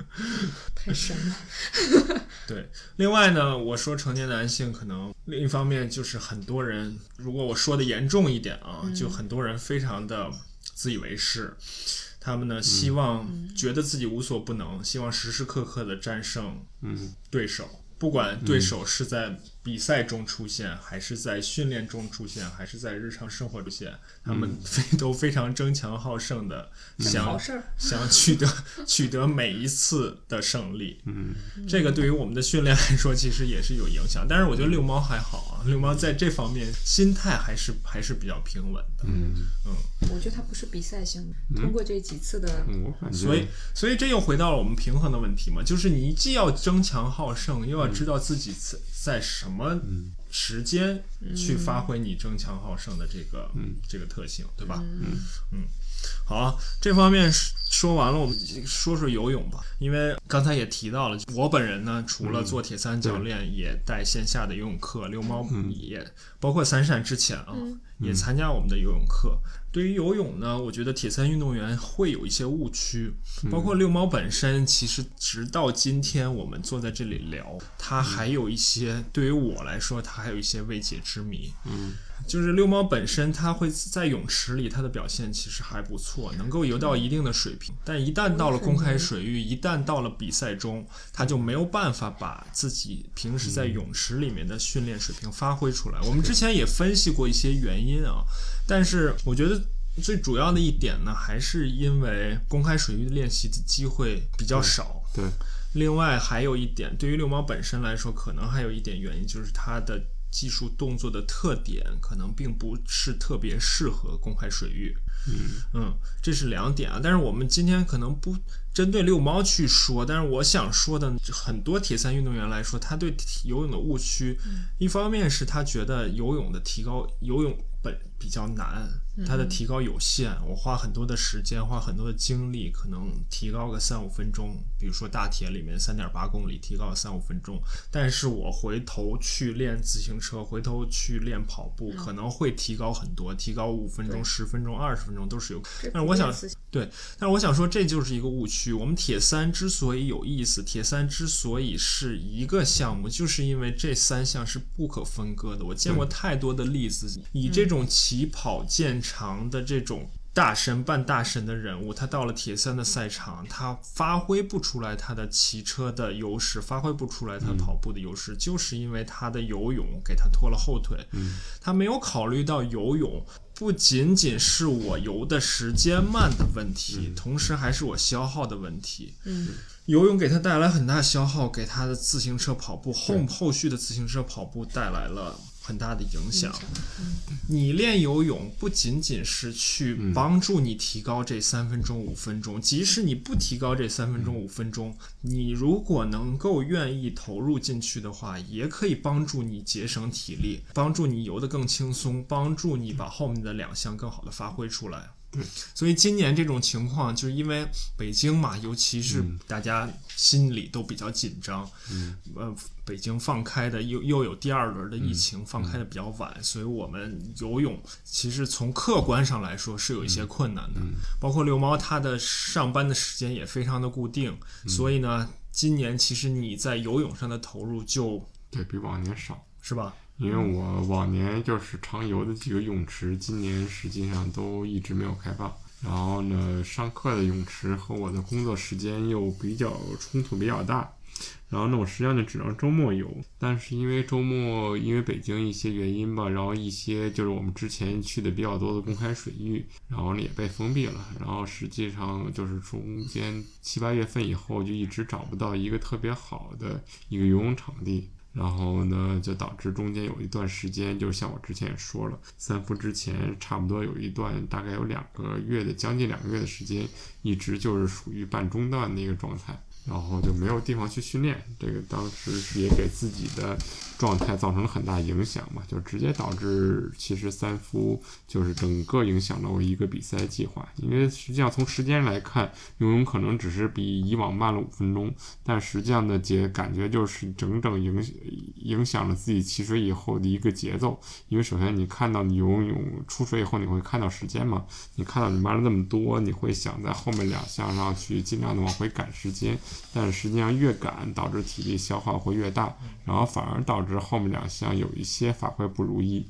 Speaker 3: 太神了。
Speaker 1: 对。另外呢，我说成年男性可能另一方面就是很多人，如果我说的严重一点啊，就很多人非常的自以为是。他们呢，希望觉得自己无所不能，希望时时刻刻的战胜
Speaker 2: 嗯。
Speaker 1: 对手，不管对手是在比赛中出现，还是在训练中出现，还是在日常生活出现，他们非 都非常争强好胜的想想取得取得每一次的胜利。
Speaker 2: 嗯
Speaker 1: 这个对于我们的训练来说，其实也是有影响。但是我觉得遛猫还好啊，遛猫在这方面心态还是还是比较平稳的。
Speaker 2: 嗯嗯，
Speaker 3: 我觉得它不是比赛型的。通过这几次的，
Speaker 1: 所以，所以这又回到了我们平衡的问题嘛，就是你既要争强好胜，又要知道自己在在什么时间去发挥你争强好胜的这个、这个特性，对吧？
Speaker 3: 嗯。
Speaker 1: 嗯，好啊，这方面说完了，我们说说游泳吧。因为刚才也提到了，我本人呢，除了做铁三教练，也带线下的游泳课，遛猫也包括三善之前啊，也参加我们的游泳课。对于游泳呢，我觉得铁三运动员会有一些误区，包括遛猫本身，其实直到今天我们坐在这里聊，它还有一些对于我来说，它还有一些未解之谜。
Speaker 2: 嗯，
Speaker 1: 就是遛猫本身，它会在泳池里，它的表现其实还不错，能够游到一定的水平。但一旦到了公开水域，一旦到了比赛中，它就没有办法把自己平时在泳池里面的训练水平发挥出来。我们之前也分析过一些原因啊，但是我觉得。最主要的一点呢，还是因为公开水域练习的机会比较少。
Speaker 2: 对，
Speaker 1: 另外还有一点，对于遛猫本身来说，可能还有一点原因，就是它的技术动作的特点可能并不是特别适合公开水域。嗯这是两点啊。但是我们今天可能不针对遛猫去说，但是我想说的，很多铁三运动员来说，他对游泳的误区，一方面是他觉得游泳的提高，游泳本比较难，它的提高有限，我花很多的时间，花很多的精力，可能提高个三五分钟，比如说大铁里面三点八公里提高了三五分钟，但是我回头去练自行车，回头去练跑步，可能会提高很多，提高五分钟、十分钟、二十分钟都是有。但是我想，对，但是我想说，这就是一个误区。我们铁三之所以有意思，铁三之所以是一个项目，就是因为这三项是不可分割的。我见过太多的例子，以这种起跑见长的这种大神半大神的人物，他到了铁三的赛场，他发挥不出来他的骑车的优势，发挥不出来他跑步的优势，就是因为他的游泳给他拖了后腿。他没有考虑到游泳不仅仅是我游的时间慢的问题，同时还是我消耗的问题。
Speaker 3: 嗯，
Speaker 1: 游泳给他带来很大消耗，给他的自行车跑步后后续的自行车跑步带来了很大的影响。你练游泳不仅仅是去帮助你提高这三分钟、五分钟，即使你不提高这三分钟、五分钟，你如果能够愿意投入进去的话，也可以帮助你节省体力，帮助你游得更轻松，帮助你把后面的两项更好的发挥出来。所以今年这种情况，就是因为北京嘛，尤其是大家心里都比较紧张，
Speaker 2: 嗯，
Speaker 1: 呃，北京放开的又又有第二轮的疫情，放开的比较晚，所以我们游泳其实从客观上来说是有一些困难的，包括遛猫，它的上班的时间也非常的固定，所以呢。今年其实你在游泳上的投入就
Speaker 2: 对比往年少，
Speaker 1: 是吧？
Speaker 2: 因为我往年就是常游的几个泳池，今年实际上都一直没有开放。然后呢，上课的泳池和我的工作时间又比较冲突比较大。然后呢，我实际上就只能周末游，但是因为周末因为北京一些原因吧，然后一些就是我们之前去的比较多的公开水域，然后呢也被封闭了。然后实际上就是中间七八月份以后就一直找不到一个特别好的一个游泳场地。然后呢，就导致中间有一段时间，就像我之前也说了，三伏之前差不多有一段大概有两个月的将近两个月的时间，一直就是属于半中断的一个状态。然后就没有地方去训练，这个当时也给自己的状态造成了很大影响嘛，就直接导致其实三伏就是整个影响了我一个比赛计划。因为实际上从时间来看，游泳可能只是比以往慢了五分钟，但实际上的节感觉就是整整影影响了自己起水以后的一个节奏。因为首先你看到你游泳出水以后，你会看到时间嘛，你看到你慢了那么多，你会想在后面两项上去尽量的往回赶时间。但实际上越赶，导致体力消耗会越大，然后反而导致后面两项有一些发挥不如意。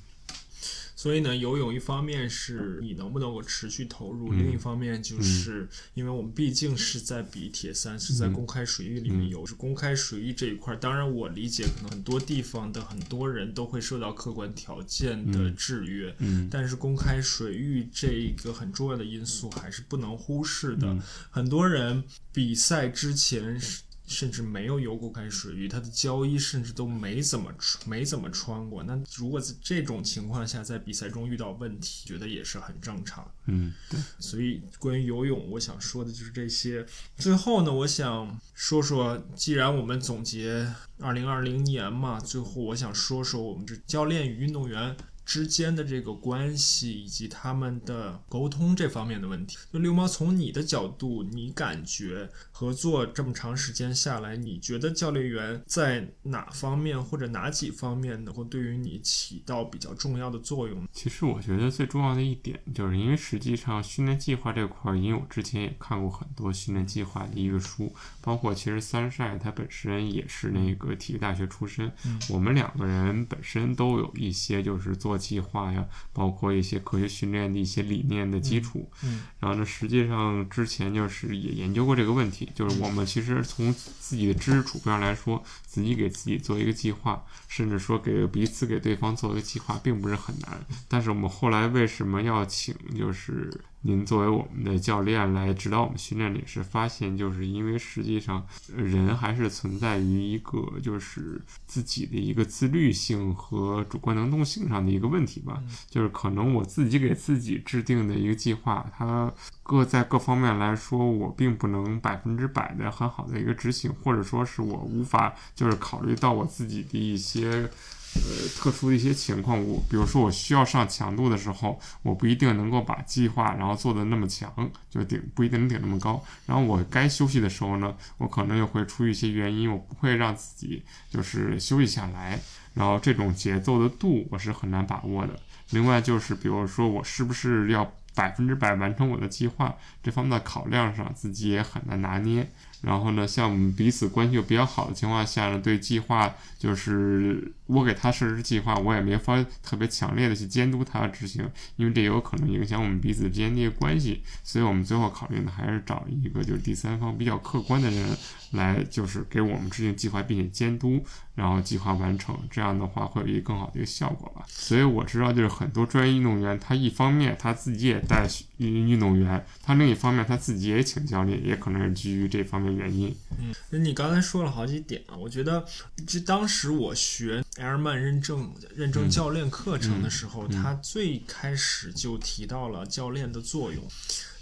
Speaker 1: 所以呢，游泳一方面是你能不能够持续投入，另一方面就是因为我们毕竟是在比铁三，是在公开水域里面游，是公开水域这一块。当然，我理解可能很多地方的很多人都会受到客观条件的制约，但是公开水域这一个很重要的因素还是不能忽视的。很多人比赛之前是。甚至没有游过开水域，他的胶衣甚至都没怎么没怎么穿过。那如果在这种情况下在比赛中遇到问题，觉得也是很正常。
Speaker 2: 嗯，对。
Speaker 1: 所以关于游泳，我想说的就是这些。最后呢，我想说说，既然我们总结二零二零年嘛，最后我想说说我们这教练与运动员。之间的这个关系以及他们的沟通这方面的问题，就六毛从你的角度，你感觉合作这么长时间下来，你觉得教练员在哪方面或者哪几方面能够对于你起到比较重要的作用？
Speaker 2: 其实我觉得最重要的一点，就是因为实际上训练计划这块，因为我之前也看过很多训练计划的一个书，包括其实三晒他本身也是那个体育大学出身，我们两个人本身都有一些就是做。计划呀，包括一些科学训练的一些理念的基础。
Speaker 1: 嗯，
Speaker 2: 然后呢，实际上之前就是也研究过这个问题，就是我们其实从自己的知识储备上来说，自己给自己做一个计划，甚至说给彼此给对方做一个计划，并不是很难。但是我们后来为什么要请就是？您作为我们的教练来指导我们训练，也是发现，就是因为实际上人还是存在于一个就是自己的一个自律性和主观能动性上的一个问题吧。就是可能我自己给自己制定的一个计划，它各在各方面来说，我并不能百分之百的很好的一个执行，或者说是我无法就是考虑到我自己的一些。呃，特殊的一些情况，我比如说我需要上强度的时候，我不一定能够把计划然后做的那么强，就顶不一定能顶那么高。然后我该休息的时候呢，我可能又会出于一些原因，我不会让自己就是休息下来。然后这种节奏的度我是很难把握的。另外就是，比如说我是不是要百分之百完成我的计划，这方面的考量上，自己也很难拿捏。然后呢，像我们彼此关系又比较好的情况下呢，对计划就是我给他设置计划，我也没法特别强烈的去监督他执行，因为这有可能影响我们彼此之间的一个关系。所以我们最后考虑的还是找一个就是第三方比较客观的人来，就是给我们制定计划，并且监督，然后计划完成。这样的话会有一个更好的一个效果吧。所以我知道，就是很多专业运动员，他一方面他自己也带运运动员，他另一方面他自己也请教练，也可能是基于这方面。原因，
Speaker 1: 嗯，那你刚才说了好几点啊，我觉得，这当时我学埃尔曼认证认证教练课程的时候，他最开始就提到了教练的作用。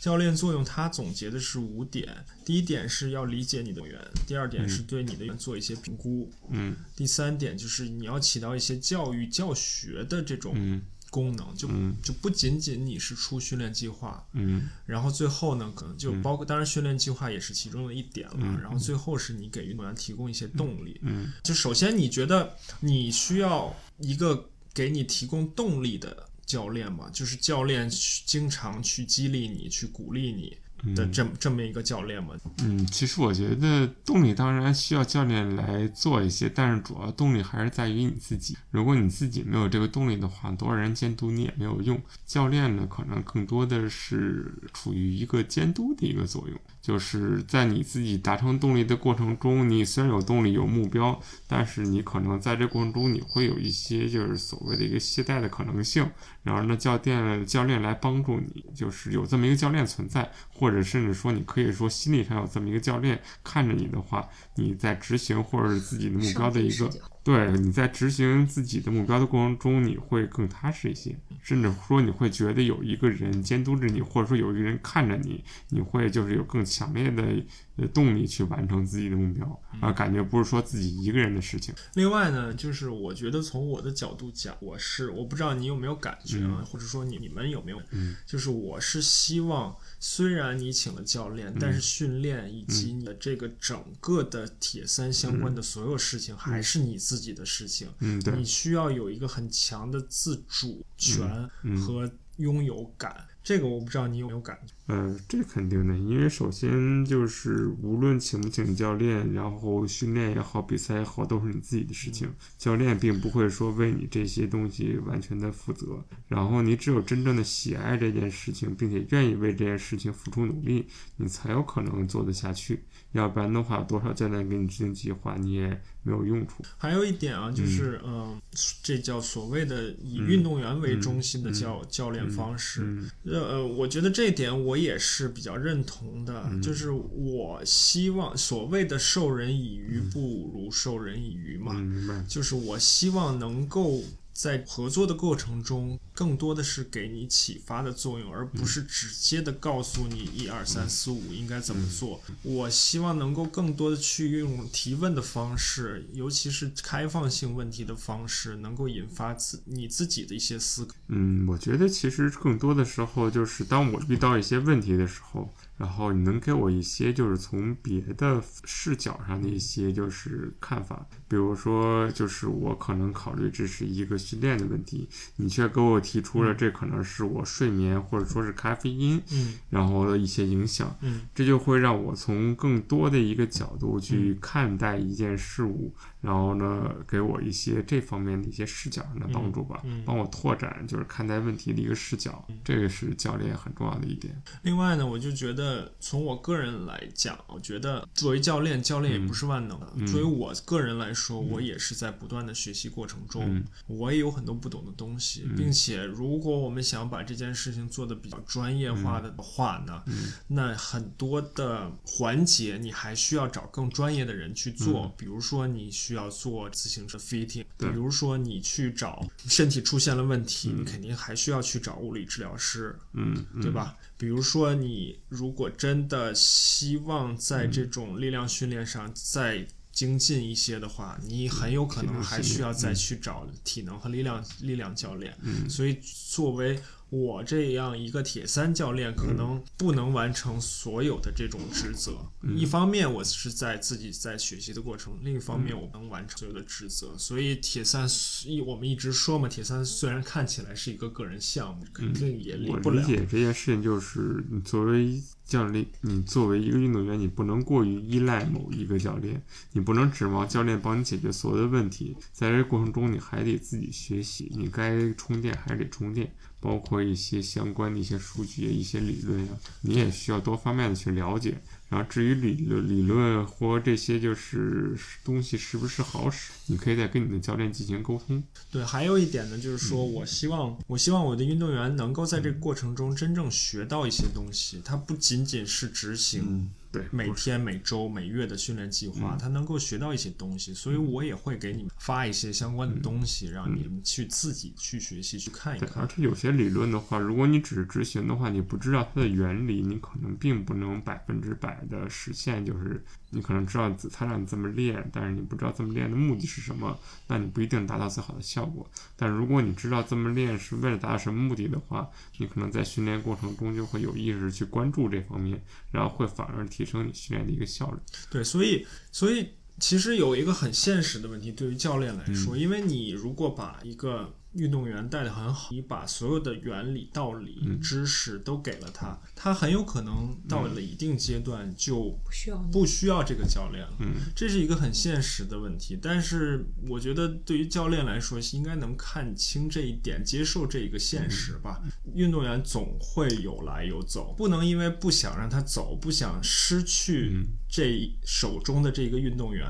Speaker 1: 教练作用，他总结的是五点：第一点是要理解你的员，第二点是对你的员做一些评估，
Speaker 2: 嗯，
Speaker 1: 第三点就是你要起到一些教育教学的这种。功能就就不仅仅你是出训练计划，
Speaker 2: 嗯，
Speaker 1: 然后最后呢，可能就包括当然训练计划也是其中的一点
Speaker 2: 了，
Speaker 1: 然后最后是你给运动员提供一些动力，
Speaker 2: 嗯，
Speaker 1: 就首先你觉得你需要一个给你提供动力的教练嘛，就是教练经常去激励你，去鼓励你。的这么这么一个教练嘛？
Speaker 2: 嗯，其实我觉得动力当然需要教练来做一些，但是主要动力还是在于你自己。如果你自己没有这个动力的话，多少人监督你也没有用。教练呢，可能更多的是处于一个监督的一个作用。就是在你自己达成动力的过程中，你虽然有动力有目标，但是你可能在这过程中你会有一些就是所谓的一个懈怠的可能性。然后呢，教练教练来帮助你，就是有这么一个教练存在，或者甚至说你可以说心理上有这么一个教练看着你的话，你在执行或者是自己的目标的一个。对，你在执行自己的目标的过程中，你会更踏实一些，甚至说你会觉得有一个人监督着你，或者说有一个人看着你，你会就是有更强烈的动力去完成自己的目标，啊，感觉不是说自己一个人的事情。
Speaker 1: 另外呢，就是我觉得从我的角度讲，我是我不知道你有没有感觉啊，或者说你你们有没有，就是我是希望。虽然你请了教练，但是训练以及你的这个整个的铁三相关的所有事情，还是你自己的事情。
Speaker 2: 嗯，对，
Speaker 1: 你需要有一个很强的自主权和拥有感。这个我不知道你有没有感觉？
Speaker 2: 呃，这肯定的，因为首先就是无论请不请教练，然后训练也好，比赛也好，都是你自己的事情。教练并不会说为你这些东西完全的负责。然后你只有真正的喜爱这件事情，并且愿意为这件事情付出努力，你才有可能做得下去。要不然的话，多少教练给你制定计划，你也没有用处。
Speaker 1: 还有一点啊，就是嗯，这叫所谓的以运动员为中心的教教练方式。呃，我觉得这一点我也是比较认同的。就是我希望所谓的授人以鱼，不如授人以渔嘛。就是我希望能够。在合作的过程中，更多的是给你启发的作用，而不是直接的告诉你一二三四五应该怎么做。我希望能够更多的去用提问的方式，尤其是开放性问题的方式，能够引发自你自己的一些思考。
Speaker 2: 嗯，我觉得其实更多的时候就是当我遇到一些问题的时候。然后你能给我一些就是从别的视角上的一些就是看法，比如说就是我可能考虑这是一个训练的问题，你却给我提出了这可能是我睡眠或者说是咖啡因，
Speaker 1: 嗯，
Speaker 2: 然后的一些影响，
Speaker 1: 嗯，
Speaker 2: 这就会让我从更多的一个角度去看待一件事物，然后呢，给我一些这方面的一些视角上的帮助吧，帮我拓展就是看待问题的一个视角，这个是教练很重要的一点。
Speaker 1: 另外呢，我就觉得。从我个人来讲，我觉得作为教练，教练也不是万能的。作为我个人来说，我也是在不断的学习过程中，我也有很多不懂的东西，并且如果我们想把这件事情做得比较专业化的话呢，那很多的环节你还需要找更专业的人去做。比如说你需要做自行车 fitting，比如说你去找身体出现了问题，你肯定还需要去找物理治疗师，
Speaker 2: 嗯，
Speaker 1: 对吧？比如说你如果真的希望在这种力量训练上再精进一些的话，你很有可能还需要再去找体能和力量力量教练。所以作为我这样一个铁三教练，可能不能完成所有的这种职责。一方面，我是在自己在学习的过程；另一方面，我能完成所有的职责。所以，铁三一我们一直说嘛，铁三虽然看起来是一个个人项目，肯定也离不了。
Speaker 2: 我理解这件事情，就是你作为教练，你作为一个运动员，你不能过于依赖某一个教练，你不能指望教练帮你解决所有的问题。在这过程中，你还得自己学习，你该充电还得充电。包括一些相关的一些数据、一些理论呀，你也需要多方面的去了解。然后至于理论、理论或这些就是东西是不是好使，你可以再跟你的教练进行沟通。
Speaker 1: 对，还有一点呢，就是说我希望，我希望我的运动员能够在这个过程中真正学到一些东西，它不仅仅是执行。
Speaker 2: 对，
Speaker 1: 每天、每周、每月的训练计划，他能够学到一些东西，所以我也会给你们发一些相关的东西，让你们去自己去学习、去看一看。
Speaker 2: 而且有些理论的话，如果你只是执行的话，你不知道它的原理，你可能并不能百分之百的实现。就是你可能知道他让你这么练，但是你不知道这么练的目的是什么，那你不一定达到最好的效果。但如果你知道这么练是为了达到什么目的的话，你可能在训练过程中就会有意识去关注这方面，然后会反而提。升你训练的一个效率。
Speaker 1: 对，所以，所以其实有一个很现实的问题，对于教练来说，因为你如果把一个运动员带的很好，你把所有的原理、道理、
Speaker 2: 嗯
Speaker 1: 知识都给了他，他很有可能到了一定阶段就
Speaker 3: 不需要
Speaker 1: 不需要这个教练了。
Speaker 2: 嗯
Speaker 1: 这是一个很现实的问题，但是我觉得对于教练来说，应该能看清这一点，接受这一个现实吧。运动员总会有来有走，不能因为不想让他走，不想失去
Speaker 2: 嗯
Speaker 1: 这手中的这个运动员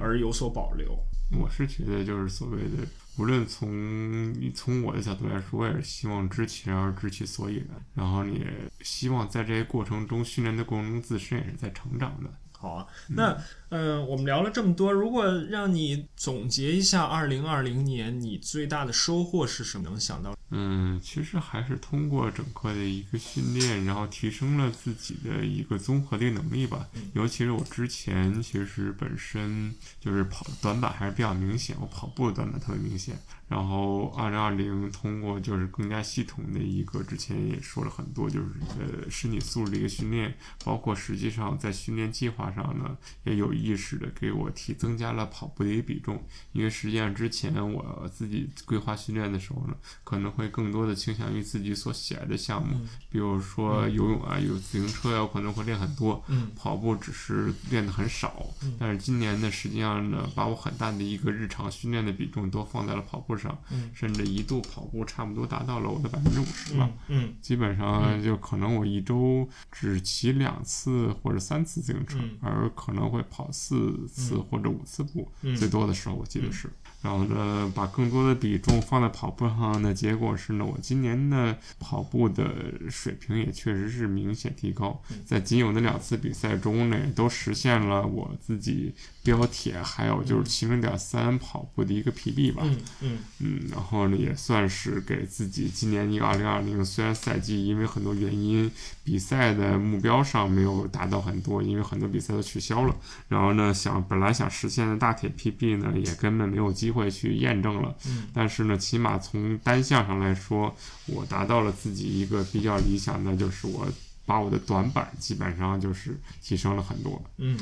Speaker 1: 而有所保留。
Speaker 2: 我是觉得就是所谓的，无论从从我的角度来说，我也是希望知其然而知其所以然，然后你也希望在这些过程中训练的过程中，自身也是在成长的。
Speaker 1: 好啊，那嗯、呃我们聊了这么多，如果让你总结一下二零二零年你最大的收获是什么？能想到？
Speaker 2: 嗯，其实还是通过整个的一个训练，然后提升了自己的一个综合的能力吧。尤其是我之前其实本身就是跑短板还是比较明显，我跑步的短板特别明显。然后二零二零通过就是更加系统的一个，之前也说了很多，就是呃身体素质的一个训练，包括实际上在训练计划上呢，也有意识的给我提增加了跑步的一个比重。因为实际上之前我自己规划训练的时候呢，可能会更多的倾向于自己所喜爱的项目，比如说游泳啊，有自行车呀，我可能会练很多。
Speaker 1: 嗯
Speaker 2: 跑步只是练的很少，但是今年呢，实际上呢，把我很大的一个日常训练的比重都放在了跑步上，
Speaker 1: 嗯。
Speaker 2: 甚至一度跑步差不多达到了我的百分之五十吧。
Speaker 1: 嗯
Speaker 2: 基本上就可能我一周只骑两次或者三次自行车，
Speaker 1: 嗯。
Speaker 2: 而可能会跑四次或者五次步，
Speaker 1: 嗯。
Speaker 2: 最多的时候我记得是。然后呢，把更多的比重放在跑步上的结果是呢，我今年的跑步的水平也确实是明显提高，
Speaker 1: 嗯。
Speaker 2: 在仅有的两次比赛中呢，都实现了我自己标铁还有就是七零点三跑步的一个 PB 吧。
Speaker 1: 嗯嗯
Speaker 2: 嗯，然后呢，也算是给自己今年一个二零二零，虽然赛季因为很多原因，比赛的目标上没有达到很多，因为很多比赛都取消了。然后呢，想本来想实现的大铁 PB 呢，也根本没有机会去验证了。
Speaker 1: 嗯
Speaker 2: 但是呢，起码从单项上来说，我达到了自己一个比较理想的，就是我把我的短板基本上就是提升了很多。
Speaker 1: 嗯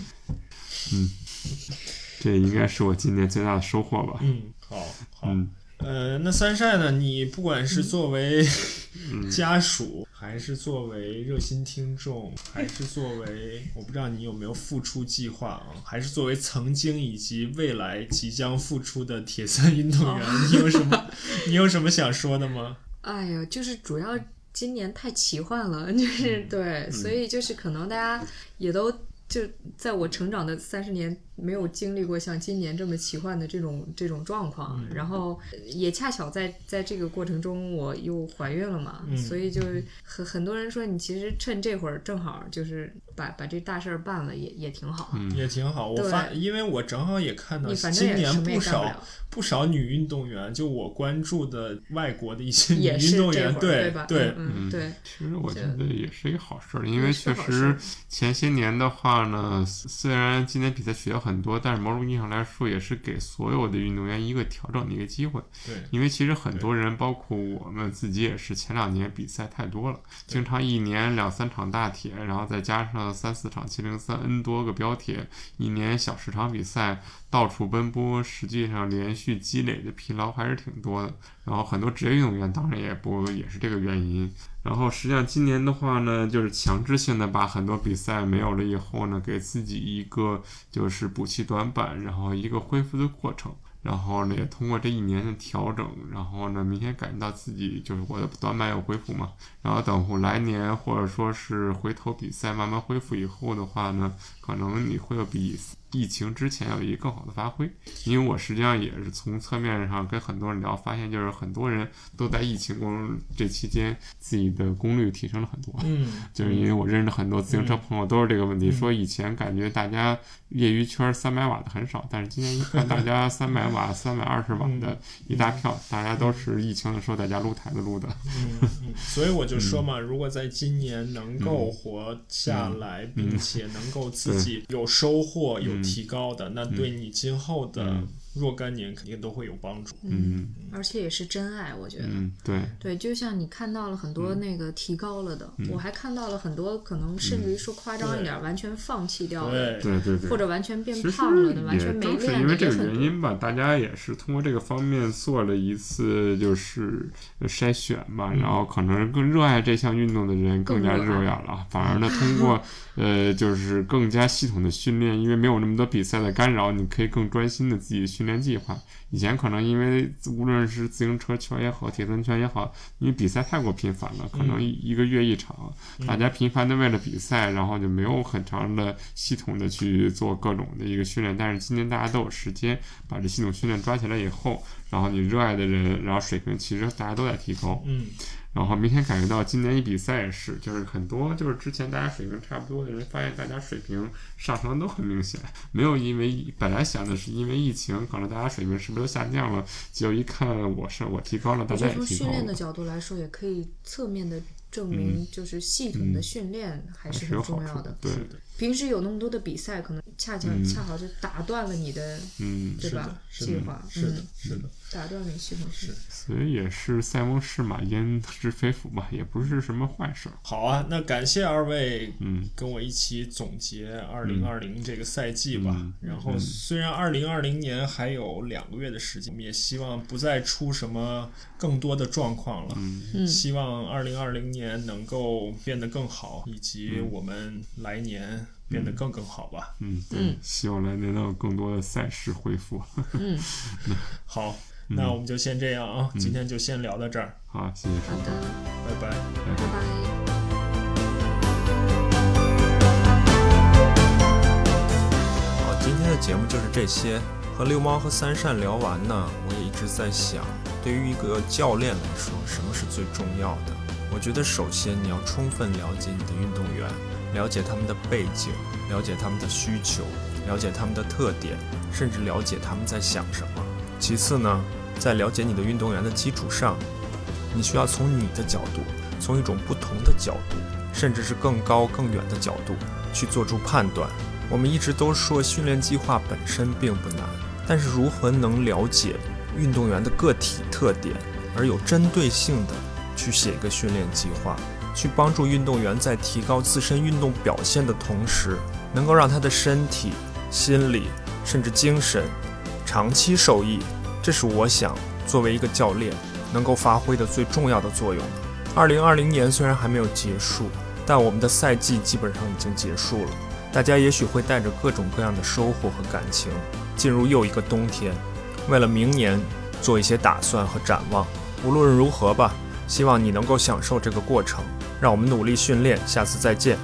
Speaker 2: 这应该是我今年最大的收获吧。
Speaker 1: 嗯，好好。
Speaker 2: 嗯
Speaker 1: 呃，那三晒呢？你不管是作为
Speaker 2: 嗯
Speaker 1: 家属，还是作为热心听众，还是作为我不知道你有没有付出计划啊，还是作为曾经以及未来即将付出的铁三运动员，你有什么你有什么想说的吗？
Speaker 3: 哎呀，就是主要今年太奇幻了，就是对，所以就是可能大家也都就在我成长的三十年没有经历过像今年这么奇幻的这种这种状况，然后也恰巧在在这个过程中我又怀孕了嘛，
Speaker 1: 嗯
Speaker 3: 所以就很很多人说你其实趁这会儿正好就是把把这大事儿办了也也挺好，
Speaker 2: 嗯
Speaker 1: 也挺好。我
Speaker 3: 对
Speaker 1: 发，因为我正好也看到
Speaker 3: 你反正
Speaker 1: 今年不少
Speaker 3: 不，
Speaker 1: 不少女运动员，就我关注的外国的一些女运动员，对
Speaker 3: 吧？
Speaker 1: 对，
Speaker 3: 嗯嗯对。
Speaker 2: 其实我觉得也是一个好事儿，因为确实前些年的话呢，虽然今年比赛取消很多，但是某种意义上来说，也是给所有的运动员一个调整的一个机会。
Speaker 1: 对
Speaker 2: 因为其实很多人，包括我们自己也是，前两年比赛太多了，经常一年两三场大铁，然后再加上三四场七零三 N 多个标铁，一年小十场比赛，到处奔波，实际上连续积累的疲劳还是挺多的。然后很多职业运动员当然也不也是这个原因。然后实际上今年的话呢，就是强制性的把很多比赛没有了以后呢，给自己一个就是补齐短板，然后一个恢复的过程。然后呢，也通过这一年的调整，然后呢，明显感觉到自己就是我的短板有恢复嘛。然后等来年或者说是回头比赛慢慢恢复以后的话呢，可能你会有比疫情之前有一个更好的发挥。因为我实际上也是从侧面上跟很多人聊，发现就是很多人都在疫情中这期间自己的功率提升了很多。
Speaker 1: 嗯，
Speaker 2: 就是因为我认识很多自行车朋友都是这个问题，
Speaker 1: 嗯。
Speaker 2: 说以前感觉大家业余圈三百瓦的很少，但是今天一看大家 三百瓦、三百二十瓦的一大票，大家都是疫情的时候在家撸台子撸的。
Speaker 1: 所以我就说嘛，如果在今年能够活下来，并且能够自己有收获、有提高的，那对你今后的
Speaker 2: 嗯
Speaker 1: 若干年肯定都会有帮助。
Speaker 2: 嗯。
Speaker 3: 而且也是真爱，我觉得。
Speaker 2: 嗯，对，
Speaker 3: 对，就像你看到了很多那个提高了的，我还看到了很多可能甚至于说夸张一点，完全放弃掉了，
Speaker 2: 对。对对，
Speaker 3: 或者完全变胖了的，完全没练
Speaker 2: 是因为这个。原因吧，大家也是通过这个方面做了一次就是呃筛选吧，然后可能更热爱这项运动的人更加
Speaker 3: 热爱。
Speaker 2: 了，反而呢通过 呃就是更加系统的训练，因为没有那么多比赛的干扰，你可以更专心的自己的训练计划。以前可能因为无论是自行车圈也好，铁三圈也好，因为比赛太过频繁了，可能一一个月一场，大家频繁的为了比赛，然后就没有很长的系统的去做各种的一个训练。但是今年大家都有时间把这系统训练抓起来以后，然后你热爱的人，然后水平其实大家都在提高。
Speaker 1: 嗯，
Speaker 2: 然后明显感觉到今年一比赛也是，就是很多就是之前大家水平差不多的人，发现大家水平上升都很明显，没有因为本来想的是因为疫情，可能大家水平是不是都下降了，结果一看我是我提高了，大家也提高了。
Speaker 3: 训练的角度来说，也可以侧面的证明，就是系统的训练还是很重要的。
Speaker 2: 嗯对，
Speaker 3: 平时有那么多的比赛，可能恰恰
Speaker 2: 嗯。
Speaker 3: 恰好就打断了你的，
Speaker 2: 嗯，
Speaker 3: 对吧？
Speaker 1: 是的？是
Speaker 3: 计划，
Speaker 1: 是的
Speaker 3: 嗯，，
Speaker 1: 是的，
Speaker 3: 打断了你系统是。
Speaker 2: 所以也是塞翁失马焉知非福吧，也不是什么坏事儿。
Speaker 1: 好啊，那感谢二位
Speaker 2: 嗯。
Speaker 1: 跟我一起总结二零二零这个赛季吧。
Speaker 2: 嗯。
Speaker 1: 然后虽然二零二零年还有两个月的时间，我们也希望不再出什么更多的状况了。
Speaker 3: 嗯。
Speaker 1: 希望二零二零年能够变得更好，以及
Speaker 2: 嗯。
Speaker 1: 我们来年变得更更好吧。
Speaker 2: 嗯，对，
Speaker 3: 嗯
Speaker 2: 希望来年能有更多的赛事恢复。
Speaker 3: 嗯，
Speaker 1: 好，那我们就先这样啊，今天就先聊到这儿，
Speaker 2: 好，谢谢。
Speaker 3: 好的，
Speaker 1: 拜拜。
Speaker 3: 拜拜。
Speaker 1: 好，今天的节目就是这些。和六猫和三善聊完呢，我也一直在想，对于一个教练来说，什么是最重要的？我觉得首先你要充分了解你的运动员，了解他们的背景，了解他们的需求，了解他们的特点，甚至了解他们在想什么。其次呢，在了解你的运动员的基础上，你需要从你的角度，从一种不同的角度，甚至是更高更远的角度去做出判断。我们一直都说训练计划本身并不难，但是如何能了解运动员的个体特点，而有针对性的去写一个训练计划，去帮助运动员在提高自身运动表现的同时，能够让他的身体、心理甚至精神长期受益，这是我想作为一个教练能够发挥的最重要的作用。二零二零年虽然还没有结束，但我们的赛季基本上已经结束了。大家也许会带着各种各样的收获和感情，进入又一个冬天，为了明年做一些打算和展望。无论如何吧，希望你能够享受这个过程。让我们努力训练，下次再见。